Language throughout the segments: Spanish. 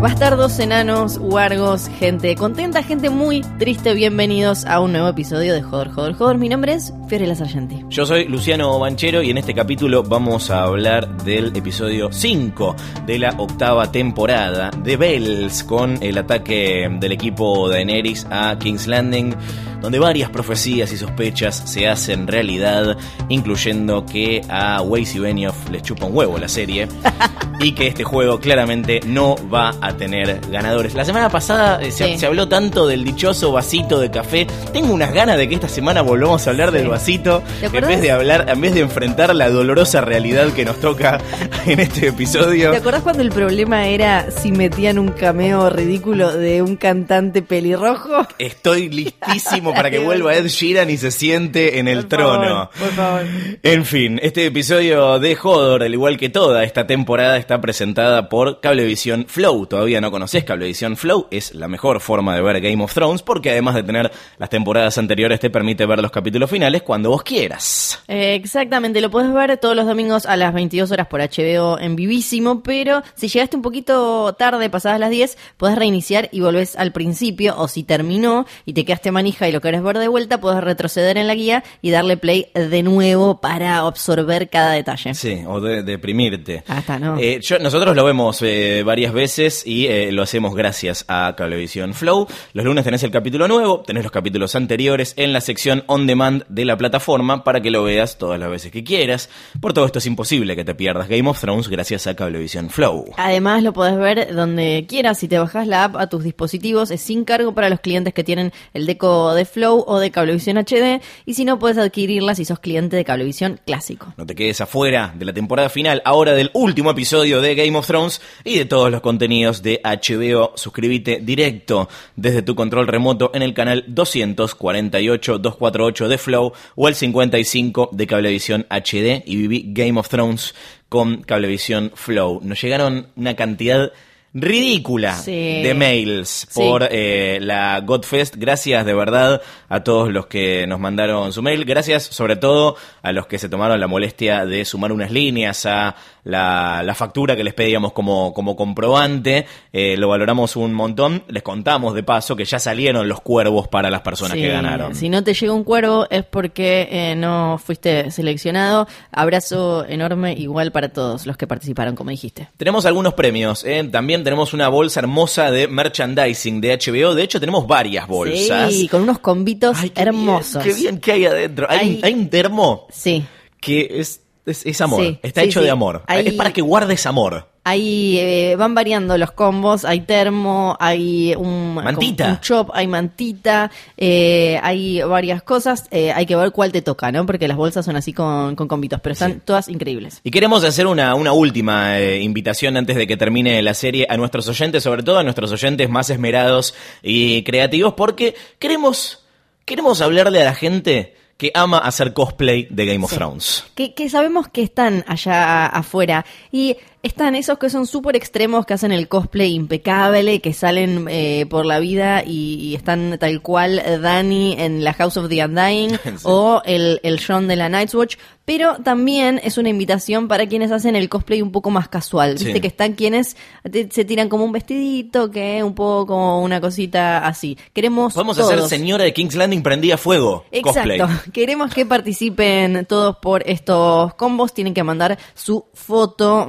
Bastardos, enanos, huargos, gente contenta, gente muy triste. Bienvenidos a un nuevo episodio de Joder, Joder, Joder. Mi nombre es Fiorella Sargenti. Yo soy Luciano Banchero y en este capítulo vamos a hablar del episodio 5 de la octava temporada de Bells con el ataque del equipo de Daenerys a King's Landing, donde varias profecías y sospechas se hacen realidad, incluyendo que a Weiss y Benioff les chupa un huevo la serie y que este juego claramente no va a tener ganadores. La semana pasada eh, se, Sí. se habló tanto del dichoso vasito de café. Tengo unas ganas de que esta semana volvamos a hablar Sí. del vasito ¿Te en vez de hablar, en vez de enfrentar la dolorosa realidad que nos toca en este episodio. ¿Te acordás cuando el problema era si metían un cameo ridículo de un cantante pelirrojo? Estoy listísimo para que vuelva Ed Sheeran y se siente en el Por trono. favor, por favor. En fin, este episodio de Hodor, al igual que toda esta temporada, está presentada por Cablevisión Flow. Todavía no conoces Cablevisión Flow, es la mejor forma de ver Game of Thrones porque además de tener las temporadas anteriores te permite ver los capítulos finales cuando vos quieras. Exactamente, lo puedes ver todos los domingos a las 22 horas por HBO en vivísimo, pero si llegaste un poquito tarde, pasadas las 10, podés reiniciar y volvés al principio, o si terminó y te quedaste manija y lo querés ver de vuelta, podés retroceder en la guía y darle play de nuevo para absorber cada detalle. Sí, o de deprimirte. Está, ¿no? Eh, yo- nosotros lo vemos eh, varias veces y eh, lo hacemos gracias a Cablevisión Flow. Los lunes tenés el capítulo nuevo, tenés los capítulos anteriores en la sección on demand de la plataforma para que lo veas todas las veces que quieras. Por todo esto es imposible que te pierdas Game of Thrones gracias a Cablevisión Flow. Además lo podés ver donde quieras, si te bajás la app a tus dispositivos, es sin cargo para los clientes que tienen el deco de Flow o de Cablevisión HD, y si no puedes adquirirla si sos cliente de Cablevisión clásico. No te quedes afuera de la temporada final, ahora del último episodio de Game of Thrones y de todos los contenidos de HBO. Suscríbete directo desde tu control remoto en el canal 248-248 de Flow o el 55 de Cablevisión HD y viví Game of Thrones con Cablevisión Flow. Nos llegaron una cantidad ridícula Sí. de mails Sí. por eh, la Godfest. Gracias de verdad a todos los que nos mandaron su mail. Gracias sobre todo a los que se tomaron la molestia de sumar unas líneas a la, la factura que les pedíamos como, como comprobante. Eh, lo valoramos un montón. Les contamos de paso que ya salieron los cuervos para las personas Sí, que ganaron. Si no te llega un cuervo es porque eh, no fuiste seleccionado. Abrazo enorme igual para todos los que participaron, como dijiste. Tenemos algunos premios, ¿eh? También tenemos una bolsa hermosa de merchandising de HBO, de hecho tenemos varias bolsas. Sí, con unos convitos Ay, qué hermosos. Bien, qué bien que hay adentro. Hay, Hay- hay un termo Sí. que es, es, es amor, Sí, está sí, hecho sí. de amor. Es para que guardes amor. Ahí eh, van variando los combos, hay termo, hay un, Mantita. un chop, hay mantita, eh, hay varias cosas, eh, hay que ver cuál te toca, ¿no? Porque las bolsas son así con, con combitos, pero están todas increíbles. Y queremos hacer una, una última invitación antes de que termine la serie a nuestros oyentes, sobre todo a nuestros oyentes más esmerados y creativos, porque queremos, queremos hablarle a la gente que ama hacer cosplay de Game of Sí. Thrones. Que, que sabemos que están allá afuera y están esos que son súper extremos, que hacen el cosplay impecable, que salen eh, por la vida y, y están tal cual Dani en la House of the Undying o el, el John de la Night's Watch, pero también es una invitación para quienes hacen el cosplay un poco más casual. Sí. Viste que están quienes te- se tiran como un vestidito, que un poco como una cosita así. Queremos Podemos todos. hacer señora de King's Landing prendía fuego. Cosplay. Exacto. Queremos que participen todos por estos combos. Tienen que mandar su foto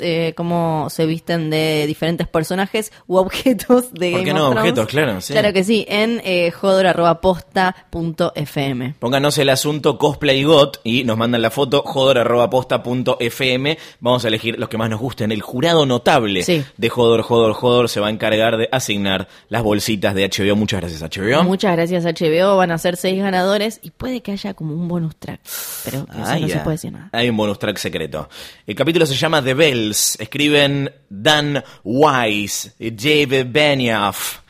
eh, cómo se visten de diferentes personajes u objetos de ¿Por Game qué of no? Thrones. Objetos, claro, sí. Claro que sí, en eh, jodor.posta.fm. Pónganos el asunto cosplay got y nos mandan la foto jodor.posta.fm. Vamos a elegir los que más nos gusten. El jurado notable Sí. de Jodor, Jodor, Jodor se va a encargar de asignar las bolsitas de HBO. Muchas gracias, HBO. Muchas gracias HBO, van a ser seis ganadores y puede que haya como un bonus track, pero eso Ah, no se puede decir nada. Hay un bonus track secreto. El capítulo se llama The Bells. Escriben Dan Wise y David Benioff.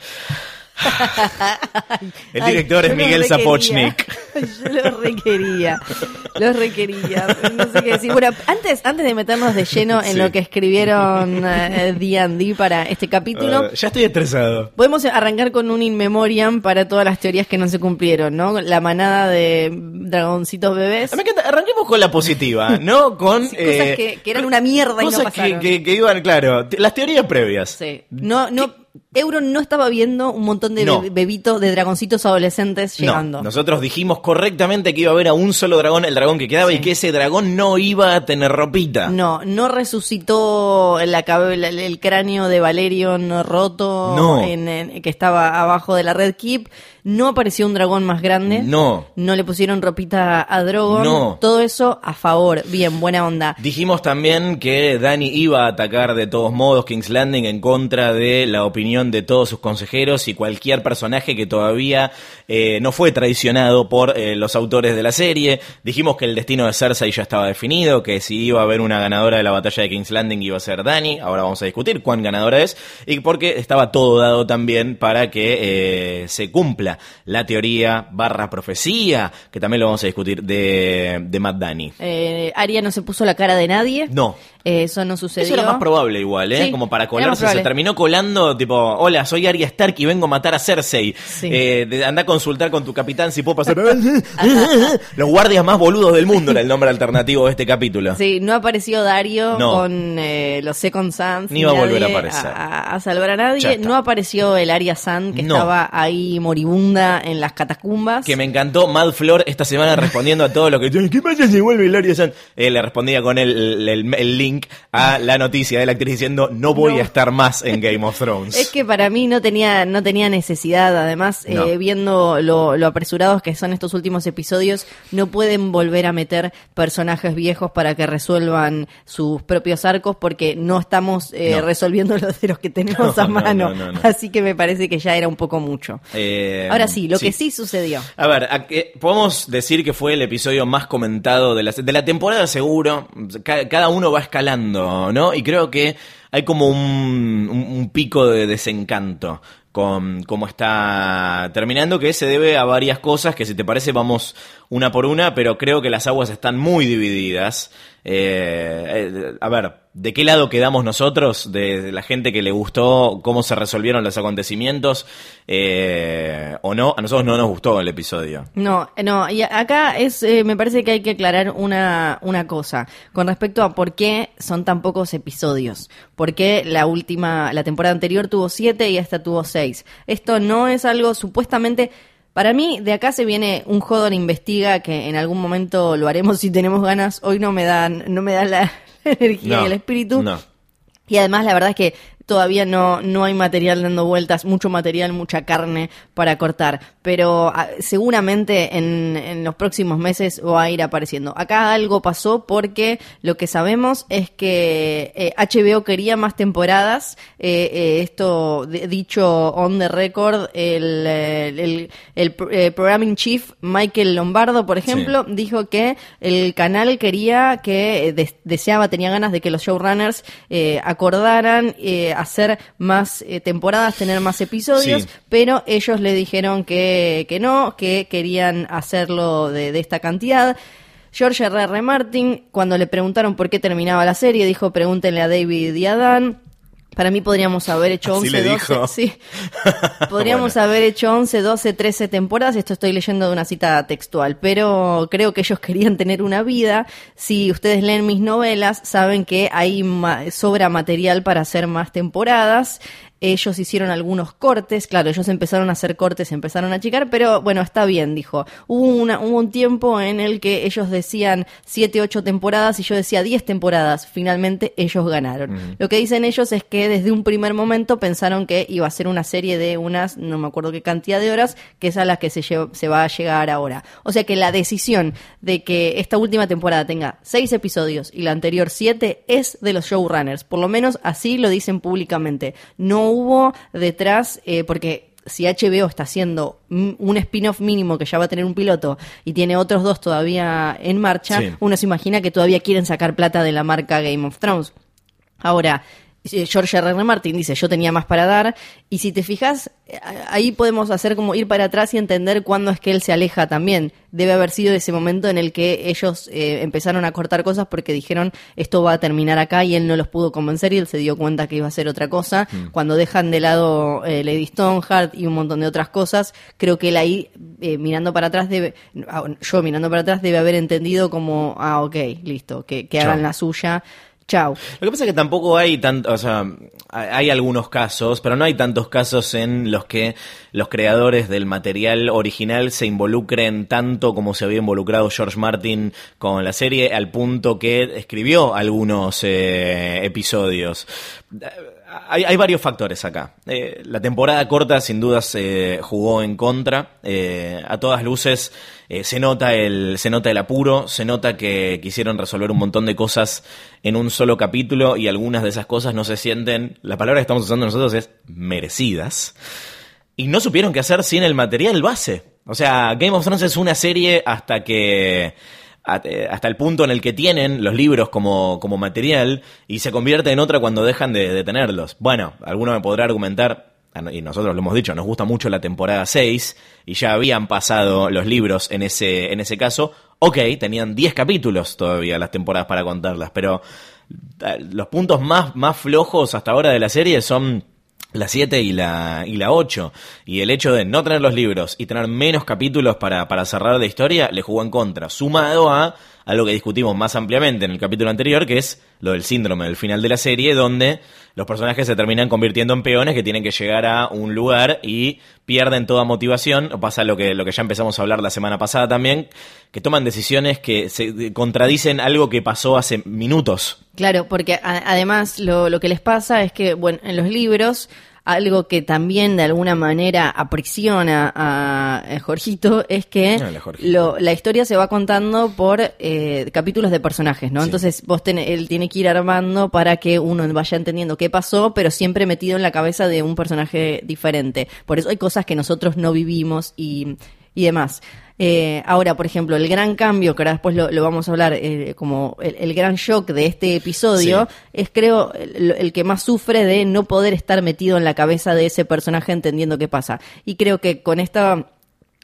El director es Miguel. Sapochnik. Yo lo requería. Lo requería. No sé qué decir. Bueno, antes, antes de meternos de lleno en Sí. lo que escribieron eh, D&D para este capítulo, Eh, ya estoy estresado. Podemos arrancar con un in memoriam para todas las teorías que no se cumplieron, ¿no? La manada de dragoncitos bebés. Me encanta. Arranquemos con la positiva, ¿no? Con Sí, cosas eh, que- que eran una mierda y no cosas que, pasaron. que- que iban, claro, las teorías previas. Sí. No, no, Euron no estaba viendo un montón de No. bebitos, de dragoncitos adolescentes llegando. No, nosotros dijimos correctamente que iba a haber a un solo dragón, el dragón que quedaba, Sí. y que ese dragón no iba a tener ropita. No, no resucitó la el cráneo de Valerion roto No. en- en- que estaba abajo de la Red Keep. No apareció un dragón más grande. No. No le pusieron ropita a Drogon. No. Todo eso a favor. Bien, buena onda. Dijimos también que Dani iba a atacar de todos modos King's Landing en contra de la opinión de todos sus consejeros y cualquier personaje que todavía eh, no fue traicionado por eh, los autores de la serie. Dijimos que el destino de Cersei ya estaba definido, que si iba a haber una ganadora de la batalla de King's Landing iba a ser Dani. Ahora vamos a discutir cuán ganadora es y porque estaba todo dado también para que eh, se cumpla la teoría barra profecía, que también lo vamos a discutir de, de Matt Dani. Arya no se puso la cara de nadie. No. Eh, eso no sucedió. Eso era más probable igual, ¿eh? Sí, Como para colarse. Se terminó colando, tipo, hola, soy Arya Stark y vengo a matar a Cersei. Sí. Eh, anda a consultar con tu capitán si puedo pasar. Los guardias más boludos del mundo era el nombre alternativo de este capítulo. Sí, no apareció Dario No. con eh, los Second Sons. Ni va a volver a aparecer. A, a salvar a nadie. No apareció el Arya San, que No. estaba ahí moribunda en las catacumbas. Que me encantó Mad Flor esta semana respondiendo a todo lo que. ¿Qué pasa si vuelve Hilaria San? Eh, le respondía con el, el- el link a la noticia de la actriz diciendo: No voy No. a estar más en Game of Thrones. Es que para mí no tenía, no tenía necesidad, además, No. eh, viendo lo, lo apresurados que son estos últimos episodios, no pueden volver a meter personajes viejos para que resuelvan sus propios arcos porque no estamos eh, No. resolviendo los de los que tenemos a no, mano. no, no, no. Así que me parece que ya era un poco mucho. Eh, Ahora sí, lo que sí sucedió. A ver, a podemos decir que fue el episodio más comentado de la, de la temporada, seguro. Ca- cada uno va ¿no? Y creo que hay como un, un- un pico de desencanto con cómo está terminando, que se debe a varias cosas, que si te parece vamos una por una, pero creo que las aguas están muy divididas. Eh, eh, a ver, ¿de qué lado quedamos nosotros? De, la gente que le gustó cómo se resolvieron los acontecimientos eh, o no. A nosotros no nos gustó el episodio. No, no, y acá es, eh, me parece que hay que aclarar una, una cosa con respecto a por qué son tan pocos episodios. Por qué la última, la temporada anterior tuvo siete y esta tuvo seis. Esto no es algo supuestamente. Para mí, de acá se viene un Hodor investiga que en algún momento lo haremos si tenemos ganas. Hoy no me dan, no me da la energía No, y el espíritu. no. Y además la verdad es que todavía no, no hay material dando vueltas, mucho material, mucha carne para cortar. Pero ah, seguramente en, en los próximos meses va a ir apareciendo. Acá algo pasó porque lo que sabemos es que eh, HBO quería más temporadas. Eh, eh, esto de- dicho on the record, el, eh, el, el pro- eh, programming chief Michael Lombardo, por ejemplo, dijo que el canal quería que eh, des- deseaba, tenía ganas de que los showrunners eh, acordaran eh, hacer más eh, temporadas, tener más episodios, Sí. pero ellos le dijeron que, que no, que querían hacerlo de, de esta cantidad. George R. R. Martin, cuando le preguntaron por qué terminaba la serie, dijo pregúntenle a David y a Dan. Para mí podríamos haber hecho Así 11, le 12, dijo. sí. Podríamos Bueno. haber hecho 11, 12, 13 temporadas. Esto estoy leyendo de una cita textual, pero creo que ellos querían tener una vida. Si ustedes leen mis novelas, saben que hay ma- sobra material para hacer más temporadas. Ellos hicieron algunos cortes, claro, ellos empezaron a hacer cortes, empezaron a achicar, pero bueno, está bien, dijo. Hubo, una, hubo un tiempo en el que ellos decían 7, 8 temporadas y yo decía 10 temporadas. Finalmente ellos ganaron. Lo que dicen ellos es que desde un primer momento pensaron que iba a ser una serie de unas, no me acuerdo qué cantidad de horas, que es a las que se, se va a llegar ahora. O sea que la decisión de que esta última temporada tenga 6 episodios y la anterior 7 es de los showrunners. Por lo menos así lo dicen públicamente. No hubo detrás, eh, porque si HBO está haciendo un spin-off mínimo que ya va a tener un piloto y tiene otros dos todavía en marcha, Sí. uno se imagina que todavía quieren sacar plata de la marca Game of Thrones. Ahora, George R. R. Martin dice, yo tenía más para dar, y si te fijas, eh, ahí podemos hacer como ir para atrás y entender cuándo es que él se aleja también. Debe haber sido ese momento en el que ellos eh, empezaron a cortar cosas porque dijeron, esto va a terminar acá, y él no los pudo convencer y él se dio cuenta que iba a ser otra cosa. Mm. Cuando dejan de lado eh, Lady Stoneheart y un montón de otras cosas, creo que él ahí, eh, mirando para atrás, debe, ah, yo mirando para atrás, debe haber entendido como, ah, ok, listo, que, que hagan la suya. Chao. Lo que pasa es que tampoco hay tanto, o sea, hay algunos casos, pero no hay tantos casos en los que los creadores del material original se involucren tanto como se había involucrado George Martin con la serie, al punto que escribió algunos eh, episodios. Hay, hay varios factores acá. Eh, la temporada corta sin duda se jugó en contra. Eh, a todas luces eh, se nota el se nota el apuro, se nota que quisieron resolver un montón de cosas en un solo capítulo y algunas de esas cosas no se sienten, la palabra que estamos usando nosotros es merecidas. Y no supieron qué hacer sin el material base. O sea, Game of Thrones es una serie hasta que hasta el punto en el que tienen los libros como, como material y se convierte en otra cuando dejan de, tenerlos. Bueno, alguno me podrá argumentar, ah, y nosotros lo hemos dicho, nos gusta mucho la temporada 6 y ya habían pasado los libros en ese, en ese caso. Ok, tenían 10 capítulos todavía las temporadas para contarlas, pero ah, los puntos más, más flojos hasta ahora de la serie son la 7 y la, y la 8. Y el hecho de no tener los libros y tener menos capítulos para, para cerrar la historia le jugó en contra. Sumado a algo que discutimos más ampliamente en el capítulo anterior, que es lo del síndrome del final de la serie, donde los personajes se terminan convirtiendo en peones que tienen que llegar a un lugar y pierden toda motivación. O pasa lo que, lo que ya empezamos a hablar la semana pasada también, que toman decisiones que se contradicen algo que pasó hace minutos. Claro, porque además lo, lo que les pasa es que, bueno, en los libros, algo que también de alguna manera aprisiona a, eh, Jorgito es que Hola, lo- la historia se va contando por eh, capítulos de personajes, ¿no? Sí. Entonces vos ten- él tiene que ir armando para que uno vaya entendiendo qué pasó, pero siempre metido en la cabeza de un personaje diferente. Por eso hay cosas que nosotros no vivimos y, y demás. Eh, ahora, por ejemplo, el gran cambio, que ahora después lo, lo vamos a hablar, eh, como el, el gran shock de este episodio, es creo el, el que más sufre de no poder estar metido en la cabeza de ese personaje entendiendo qué pasa. Y creo que con esta,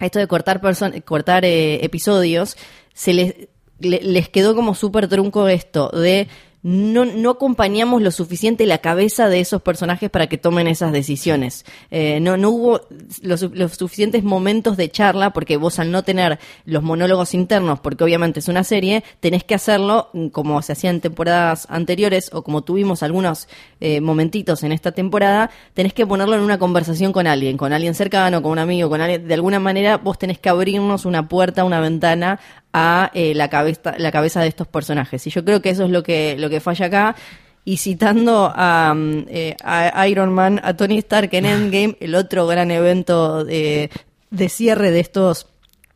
esto de cortar, person- cortar eh, episodios, se les, le- les quedó como súper trunco esto de no, no acompañamos lo suficiente la cabeza de esos personajes para que tomen esas decisiones. Eh, no, no hubo los, su- los suficientes momentos de charla, porque vos al no tener los monólogos internos, porque obviamente es una serie, tenés que hacerlo mm, como se hacía en temporadas anteriores o como tuvimos algunos eh, momentitos en esta temporada, tenés que ponerlo en una conversación con alguien, con alguien cercano, con un amigo, con alguien, de alguna manera vos tenés que abrirnos una puerta, una ventana a eh, la cabeza de estos personajes. Y yo creo que eso es lo que lo que falla acá. Y citando a, mm, eh, Iron Man a Tony Stark en Endgame el otro gran evento de, cierre de estos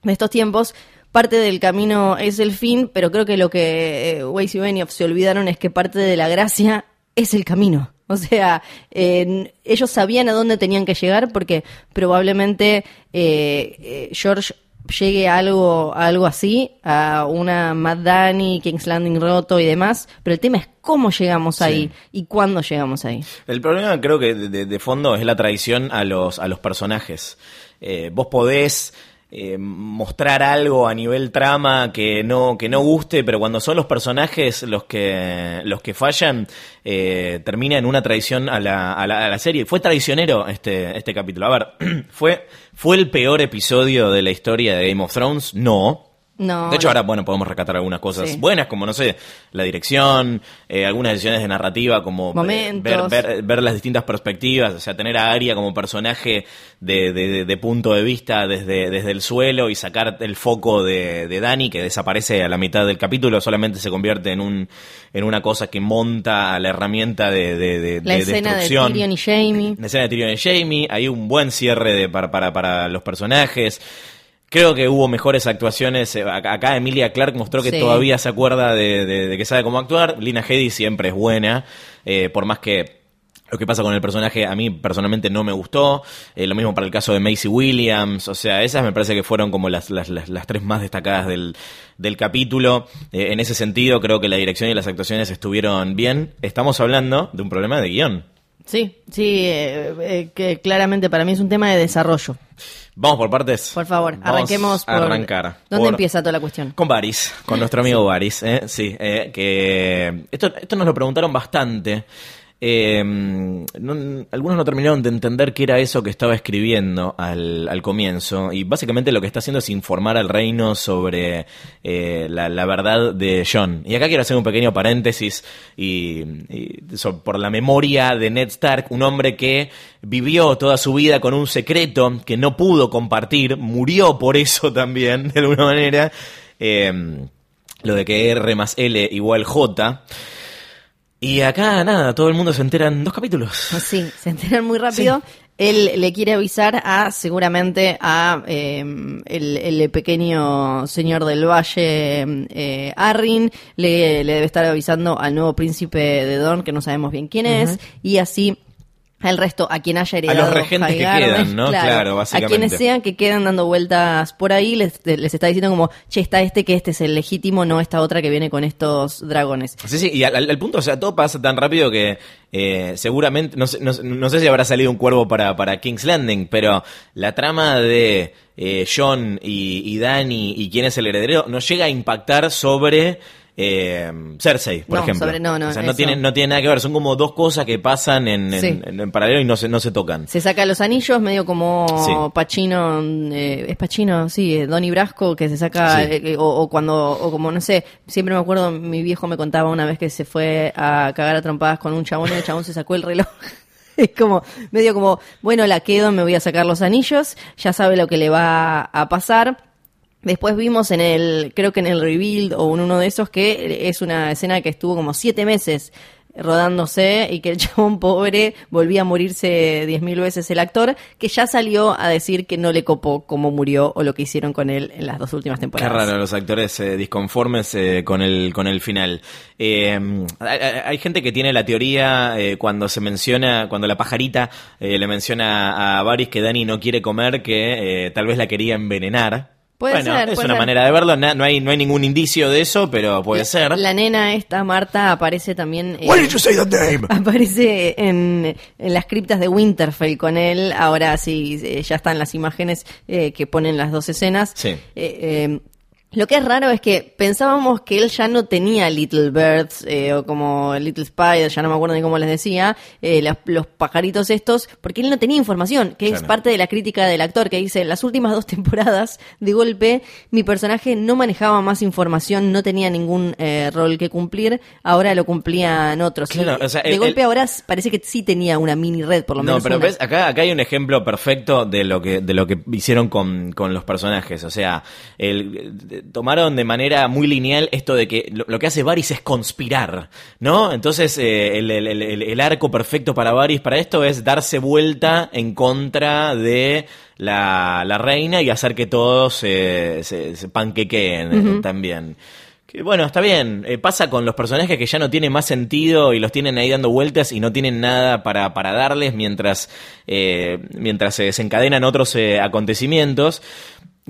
de estos tiempos parte del camino es el fin pero creo que lo que eh, Weiss y Benioff se olvidaron es que parte de la gracia es el camino. O sea, ellos sabían a dónde tenían que llegar porque probablemente eh, eh, George llegue a algo, a algo así, a una Mad Dani, King's Landing roto y demás, pero el tema es cómo llegamos ahí y cuándo llegamos ahí. El problema creo que de, de- de fondo es la traición a los, a los personajes. Eh, vos podés eh, mostrar algo a nivel trama que no, que no guste, pero cuando son los personajes los que, los que fallan, eh, termina en una traición a la, a la, a la serie. Fue traicionero este, este capítulo. A ver, ¿fue, ¿fue el peor episodio de la historia de Game of Thrones? No. No, De hecho, no. ahora, bueno, podemos rescatar algunas cosas Sí. buenas, como, no sé, la dirección, eh, algunas decisiones de narrativa, como eh, ver, ver, ver las distintas perspectivas, o sea, tener a Arya como personaje de, de- de- de punto de vista desde, desde el suelo y sacar el foco de, de Dani, que desaparece a la mitad del capítulo, solamente se convierte en, un, en una cosa que monta a la herramienta de, La escena de destrucción. Tyrion y Jamie. La escena de Tyrion y Jamie, hay un buen cierre de, para, para, para los personajes. Creo que hubo mejores actuaciones. Eh, Acá acá Emilia Clark mostró que Sí. todavía se acuerda de, de- de que sabe cómo actuar. Lina Headey siempre es buena, eh, por más que lo que pasa con el personaje a mí personalmente no me gustó. Eh, lo mismo para el caso de Macy Williams. O sea, esas me parece que fueron como las, las, las, las tres más destacadas del, del capítulo. Eh, en ese sentido, creo que la dirección y las actuaciones estuvieron bien. Estamos hablando de un problema de guion. Sí, sí, eh, eh, que claramente para mí es un tema de desarrollo. Vamos por partes. Por favor, Vamos arranquemos por... arrancar. ¿Dónde Por- empieza toda la cuestión? Con Baris, con nuestro amigo Baris, ¿eh? sí, eh, que esto, esto nos lo preguntaron bastante. Eh, no- algunos no terminaron de entender qué era eso que estaba escribiendo al, al comienzo y básicamente lo que está haciendo es informar al reino sobre eh, la, verdad de John. Y acá quiero hacer un pequeño paréntesis y, por la memoria de Ned Stark, un hombre que vivió toda su vida con un secreto que no pudo compartir, murió por eso también, de alguna manera. Eh, lo de que R más L igual J. Y acá, nada, todo el mundo se entera en dos capítulos. Sí, se enteran muy rápido. Él le quiere avisar a, seguramente, a eh, el, el pequeño señor del valle, eh, Arryn. Le, le debe estar avisando al nuevo príncipe de Dorne, que no sabemos bien quién es. Y así al resto, a quien haya heredado. regentes que quedan, ¿no? Claro, básicamente. A quienes sean que quedan dando vueltas por ahí, les, les está diciendo como, che, está este que este es el legítimo, no esta otra que viene con estos dragones. Sí, sí, y al, punto, o sea, todo pasa tan rápido que eh, seguramente, no sé, no, sé- no sé si habrá salido un cuervo para, para King's Landing, pero la trama de eh, John y, y Dany y quién es el heredero no llega a impactar sobre eh, Cersei, por No, ejemplo. sobre- no, no, o sea, no tiene, no tiene nada que ver, son como dos cosas que pasan en, en- Sí. en- en paralelo y no se, no se tocan. Se saca los anillos, medio como Sí. Pachino, eh, es Pachino, sí, eh, Donnie Brasco, que se saca, Sí. eh, eh, o, o cuando, o como no sé, siempre me acuerdo, mi viejo me contaba una vez que se fue a cagar a trompadas con un chabón y el chabón se sacó el reloj. Es como, medio como, bueno, la quedo, me voy a sacar los anillos, ya sabe lo que le va a pasar. Después vimos en el, creo que en el Rebuild o en uno de esos, que es una escena que estuvo como siete meses rodándose y que el chabón pobre volvía a morirse diez mil veces el actor, que ya salió a decir que no le copó cómo murió o lo que hicieron con él en las dos últimas Qué temporadas. raro los actores eh, disconformes eh, con el con el final. Eh, hay, hay- hay gente que tiene la teoría eh, cuando se menciona, cuando la pajarita eh, le menciona a Varys que Dani no quiere comer, que eh, tal vez la quería envenenar. Puede bueno, ser, es puede una ser. manera de verlo. no hay no hay ningún indicio de eso, pero puede ser. La nena esta, Marta, aparece también... eh, Why did you say that name? Aparece en, en las criptas de Winterfell con él. Ahora sí, eh, ya están las imágenes eh, que ponen las dos escenas. Sí. Eh, eh, lo que es raro es que pensábamos que él ya no tenía Little Birds eh, o como Little Spiders, ya no me acuerdo ni cómo les decía, eh, las- los pajaritos estos, porque él no tenía información, que es parte de la crítica del actor, que dice, las últimas dos temporadas, de golpe, mi personaje no manejaba más información, no tenía ningún eh, rol que cumplir, ahora lo cumplían otros. Claro, Y o sea, de el- golpe el- ahora parece que sí tenía una mini red, por lo menos. No, pero una. ves, acá, acá hay un ejemplo perfecto de lo que, de lo que hicieron con, con los personajes. O sea, el, tomaron de manera muy lineal esto de que lo, lo que hace Varys es conspirar, ¿no? Entonces, eh, el, el- el- el- el arco perfecto para Varys para esto es darse vuelta en contra de la, la reina y hacer que todos se, se, se panquequeen eh, también. Que, bueno, está bien. eh, pasa con los personajes que ya no tienen más sentido y los tienen ahí dando vueltas y no tienen nada para, para darles mientras, eh, mientras se desencadenan otros eh, acontecimientos.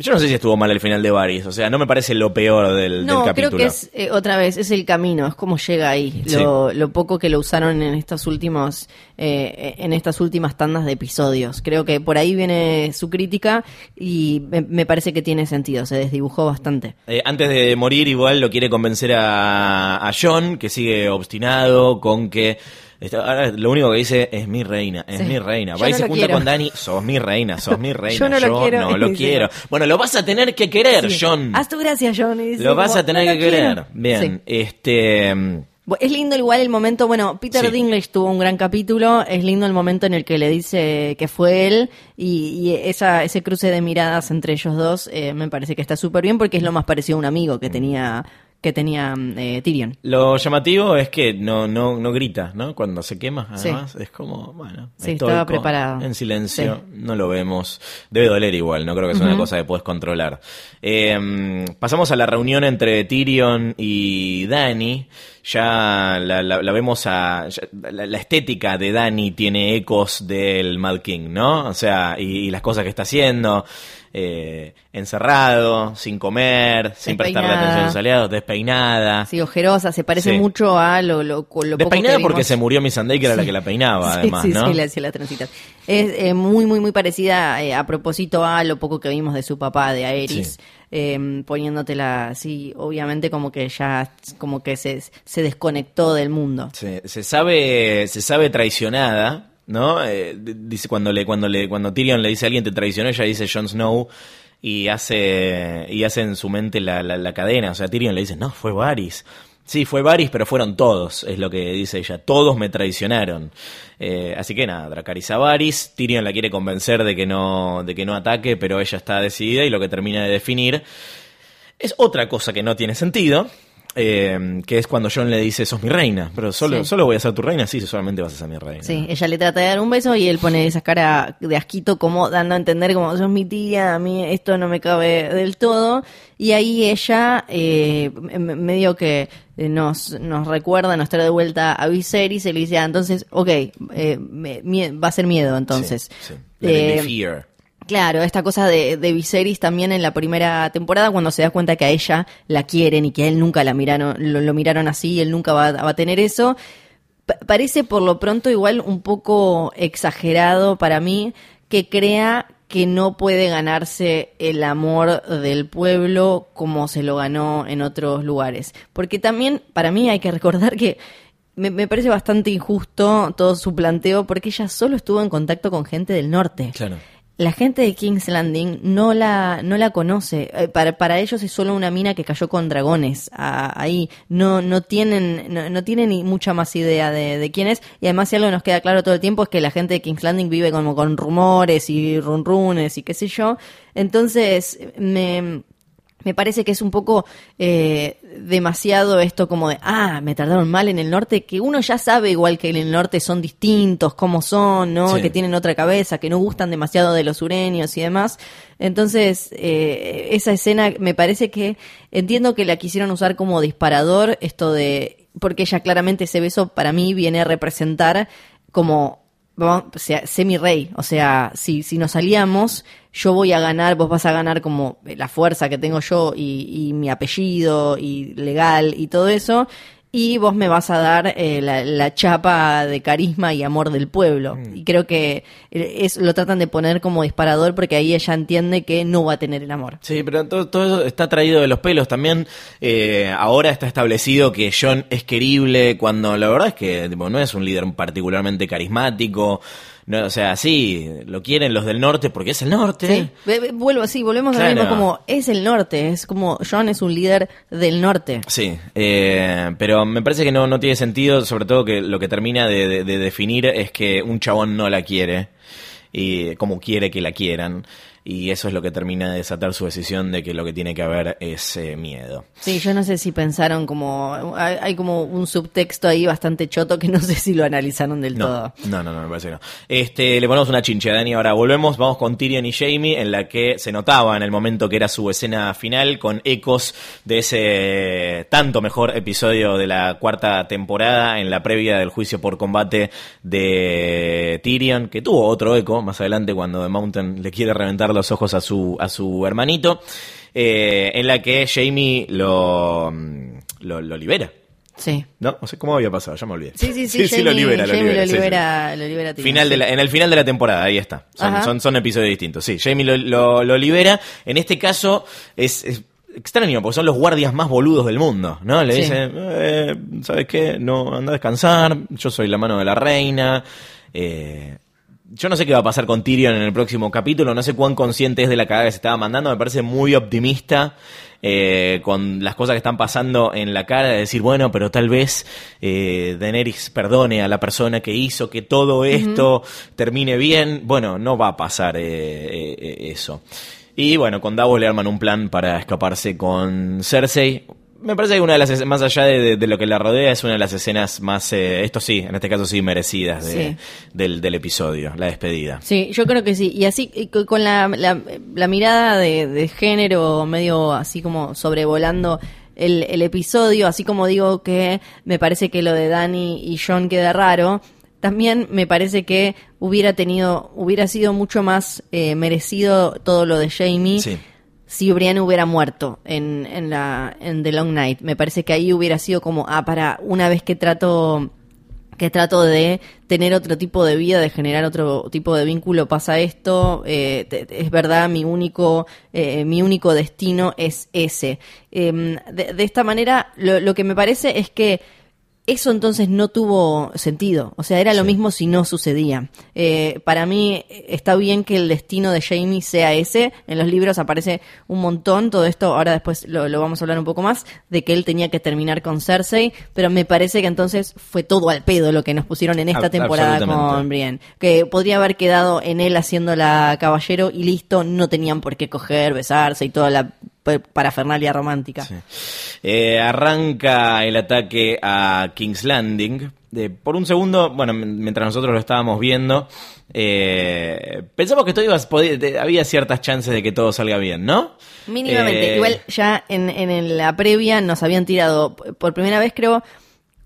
Yo no sé si estuvo mal el final de Varys, o sea, no me parece lo peor del, No, del creo capítulo. que es eh, otra vez, es el camino, es como llega ahí. Lo, lo poco que lo usaron en estos últimos, eh, en estas últimas tandas de episodios. Creo que por ahí viene su crítica y me, me parece que tiene sentido, se desdibujó bastante. Eh, antes de morir, igual lo quiere convencer a, a John, que sigue obstinado con que. Está- ahora lo único que dice es mi reina, es Sí. mi reina. Va y no se junta quiero. con Dani, sos mi reina, sos mi reina. Yo no lo quiero. no lo Dice. quiero. Bueno, lo vas a tener que querer, Sí. John. Haz tu gracia, John. dice Lo vas a tener "No que lo quiero". querer. Bien, Sí. este. Es lindo igual el momento, bueno, Peter Sí. Dinklage tuvo un gran capítulo, es lindo el momento en el que le dice que fue él y, y esa, ese cruce de miradas entre ellos dos eh, me parece que está súper bien porque es lo más parecido a un amigo que tenía que tenía eh, Tyrion. Lo llamativo es que no, no, no grita, ¿no? Cuando se quema, además, es como, bueno, sí, estaba preparado. En silencio, no lo vemos. Debe doler igual, no creo que sea una cosa que puedes controlar. Eh, pasamos a la reunión entre Tyrion y Dany. Ya la, vemos a. la, estética de Dany tiene ecos del Mad King, ¿no? O sea, y las cosas que está haciendo eh, encerrado, sin comer, sin prestarle atención a los aliados, despeinada. Sí, ojerosa, se parece mucho a lo, lo, lo Despeinada porque se murió Miss Sunday, que era la que la peinaba, además, ¿no? Sí, le hacía. Es eh, muy, muy, muy parecida eh, a propósito a lo poco que vimos de su papá, de Aeris. Eh, poniéndotela así, obviamente como que ya como que se, se desconectó del mundo. se sabe, se sabe traicionada, ¿no? Eh, dice cuando le cuando le cuando Tyrion le dice a alguien te traicionó, ella dice Jon Snow y hace y hace en su mente la, la, cadena, o sea, Tyrion le dice, "No, fue Varys." Sí, fue Varys, pero fueron todos, es lo que dice ella. Todos me traicionaron. Eh, así que nada, Dracarys a Varys. Tyrion la quiere convencer de que no, de que no ataque, pero ella está decidida y lo que termina de definir es otra cosa que no tiene sentido, eh, que es cuando John le dice, sos mi reina, pero solo, solo voy a ser tu reina, sí, solamente vas a ser mi reina. Sí, ella le trata de dar un beso y él pone esa cara de asquito como dando a entender como sos mi tía, a mí esto no me cabe del todo. Y ahí ella eh, medio que nos, nos recuerda, nos trae de vuelta a Viserys y le dice, ah, entonces, ok, eh, va a ser miedo entonces. Sí, fear. Claro, esta cosa de, Viserys también en la primera temporada, cuando se da cuenta que a ella la quieren y que a él nunca la miraron, lo, miraron así, y él nunca va, a tener eso. parece por lo pronto igual un poco exagerado para mí que crea que no puede ganarse el amor del pueblo como se lo ganó en otros lugares. Porque también, para mí, hay que recordar que me, me, parece bastante injusto todo su planteo porque ella solo estuvo en contacto con gente del norte. Claro la gente de King's Landing no la, no la conoce. Eh, para, para ellos es solo una mina que cayó con dragones ahí. No, no tienen, no, tienen ni mucha más idea de, de, quién es. Y además si algo nos queda claro todo el tiempo es que la gente de King's Landing vive como con rumores y runrunes y qué sé yo. Entonces, me, me parece que es un poco eh, demasiado esto como de, ah, me tardaron mal en el norte, que uno ya sabe igual que en el norte son distintos, cómo son, ¿no? Que tienen otra cabeza, que no gustan demasiado de los sureños y demás. Entonces, eh, esa escena me parece que entiendo que la quisieron usar como disparador, esto de, porque ella claramente ese beso para mí viene a representar como o sea, semi-rey. O sea, si, si nos salíamos, yo voy a ganar, vos vas a ganar como la fuerza que tengo yo y, y mi apellido y legal y todo eso y vos me vas a dar eh, la, chapa de carisma y amor del pueblo. Mm. Y creo que eh, es, lo tratan de poner como disparador porque ahí ella entiende que no va a tener el amor. Sí, pero todo, todo eso está traído de los pelos. También eh, ahora está establecido que John es querible cuando la verdad es que no es un líder particularmente carismático. No, o sea, sí, lo quieren los del norte porque es el norte. Sí, vuelvo así, volvemos a lo mismo como es el norte, es como John es un líder del norte. Sí, eh, pero me parece que no, no tiene sentido, sobre todo que lo que termina de definir es que un chabón no la quiere y como quiere que la quieran y eso es lo que termina de desatar su decisión de que lo que tiene que haber es eh, miedo. Sí, yo no sé si pensaron como hay, como un subtexto ahí bastante choto que no sé si lo analizaron del todo. No, no, no, me parece que no. Este, le ponemos una chinche a Dani, ahora volvemos, vamos con Tyrion y Jamie en la que se notaba en el momento que era su escena final con ecos de ese tanto mejor episodio de la cuarta temporada en la previa del juicio por combate de Tyrion, que tuvo otro eco más adelante cuando The Mountain le quiere reventar los ojos a su, a su hermanito, eh, en la que Jamie lo, lo, libera. Sí. ¿No? No sé cómo había pasado, ya me olvidé. Sí, sí, sí. sí, lo libera, lo libera. Lo libera, lo libera final de la, en el final de la temporada, ahí está. Son, son, episodios distintos. Sí, Jamie lo, lo, libera. En este caso es, extraño, porque son los guardias más boludos del mundo, ¿no? Le dicen, eh, ¿sabes qué? No, anda a descansar, yo soy la mano de la reina. Eh, yo no sé qué va a pasar con Tyrion en el próximo capítulo, no sé cuán consciente es de la cagada que se estaba mandando, me parece muy optimista eh, con las cosas que están pasando en la cara, de decir, bueno, pero tal vez eh, Daenerys perdone a la persona que hizo que todo esto termine bien. Bueno, no va a pasar eh, eh, eso. Y bueno, con Davos le arman un plan para escaparse con Cersei Me parece que una de las más allá de, de- de lo que la rodea es una de las escenas más, eh, esto sí, en este caso sí merecidas de- Sí. del, del episodio, la despedida. Sí, yo creo que sí. Y así, con la, la, la mirada de, de género medio así como sobrevolando el, el episodio, así como digo que me parece que lo de Dani y John queda raro, también me parece que hubiera tenido, hubiera sido mucho más eh, merecido todo lo de Jamie Sí. Si Brienne hubiera muerto en, en, la, en The Long Night. Me parece que ahí hubiera sido como, ah, para una vez que trato que trato de tener otro tipo de vida, de generar otro tipo de vínculo, pasa esto, eh, es verdad, mi único, eh, mi único destino es ese. Em, de, de esta manera, lo, lo que me parece es que eso entonces no tuvo sentido. O sea, era lo Sí. mismo si no sucedía. Eh, para mí está bien que el destino de Jamie sea ese. En los libros aparece un montón. Todo esto, ahora después lo, lo vamos a hablar un poco más, de que él tenía que terminar con Cersei. Pero me parece que entonces fue todo al pedo lo que nos pusieron en esta temporada con Brienne. Que podría haber quedado en él haciéndola caballero y listo. No tenían por qué coger, besarse y toda la parafernalia romántica. Sí. Eh, arranca el ataque a King's Landing. De- por un segundo, bueno, mientras nosotros lo estábamos viendo, eh, pensamos que todo iba a poder- había ciertas chances de que todo salga bien, ¿no? Mínimamente. Eh, Igual ya en, en la previa nos habían tirado por primera vez, creo,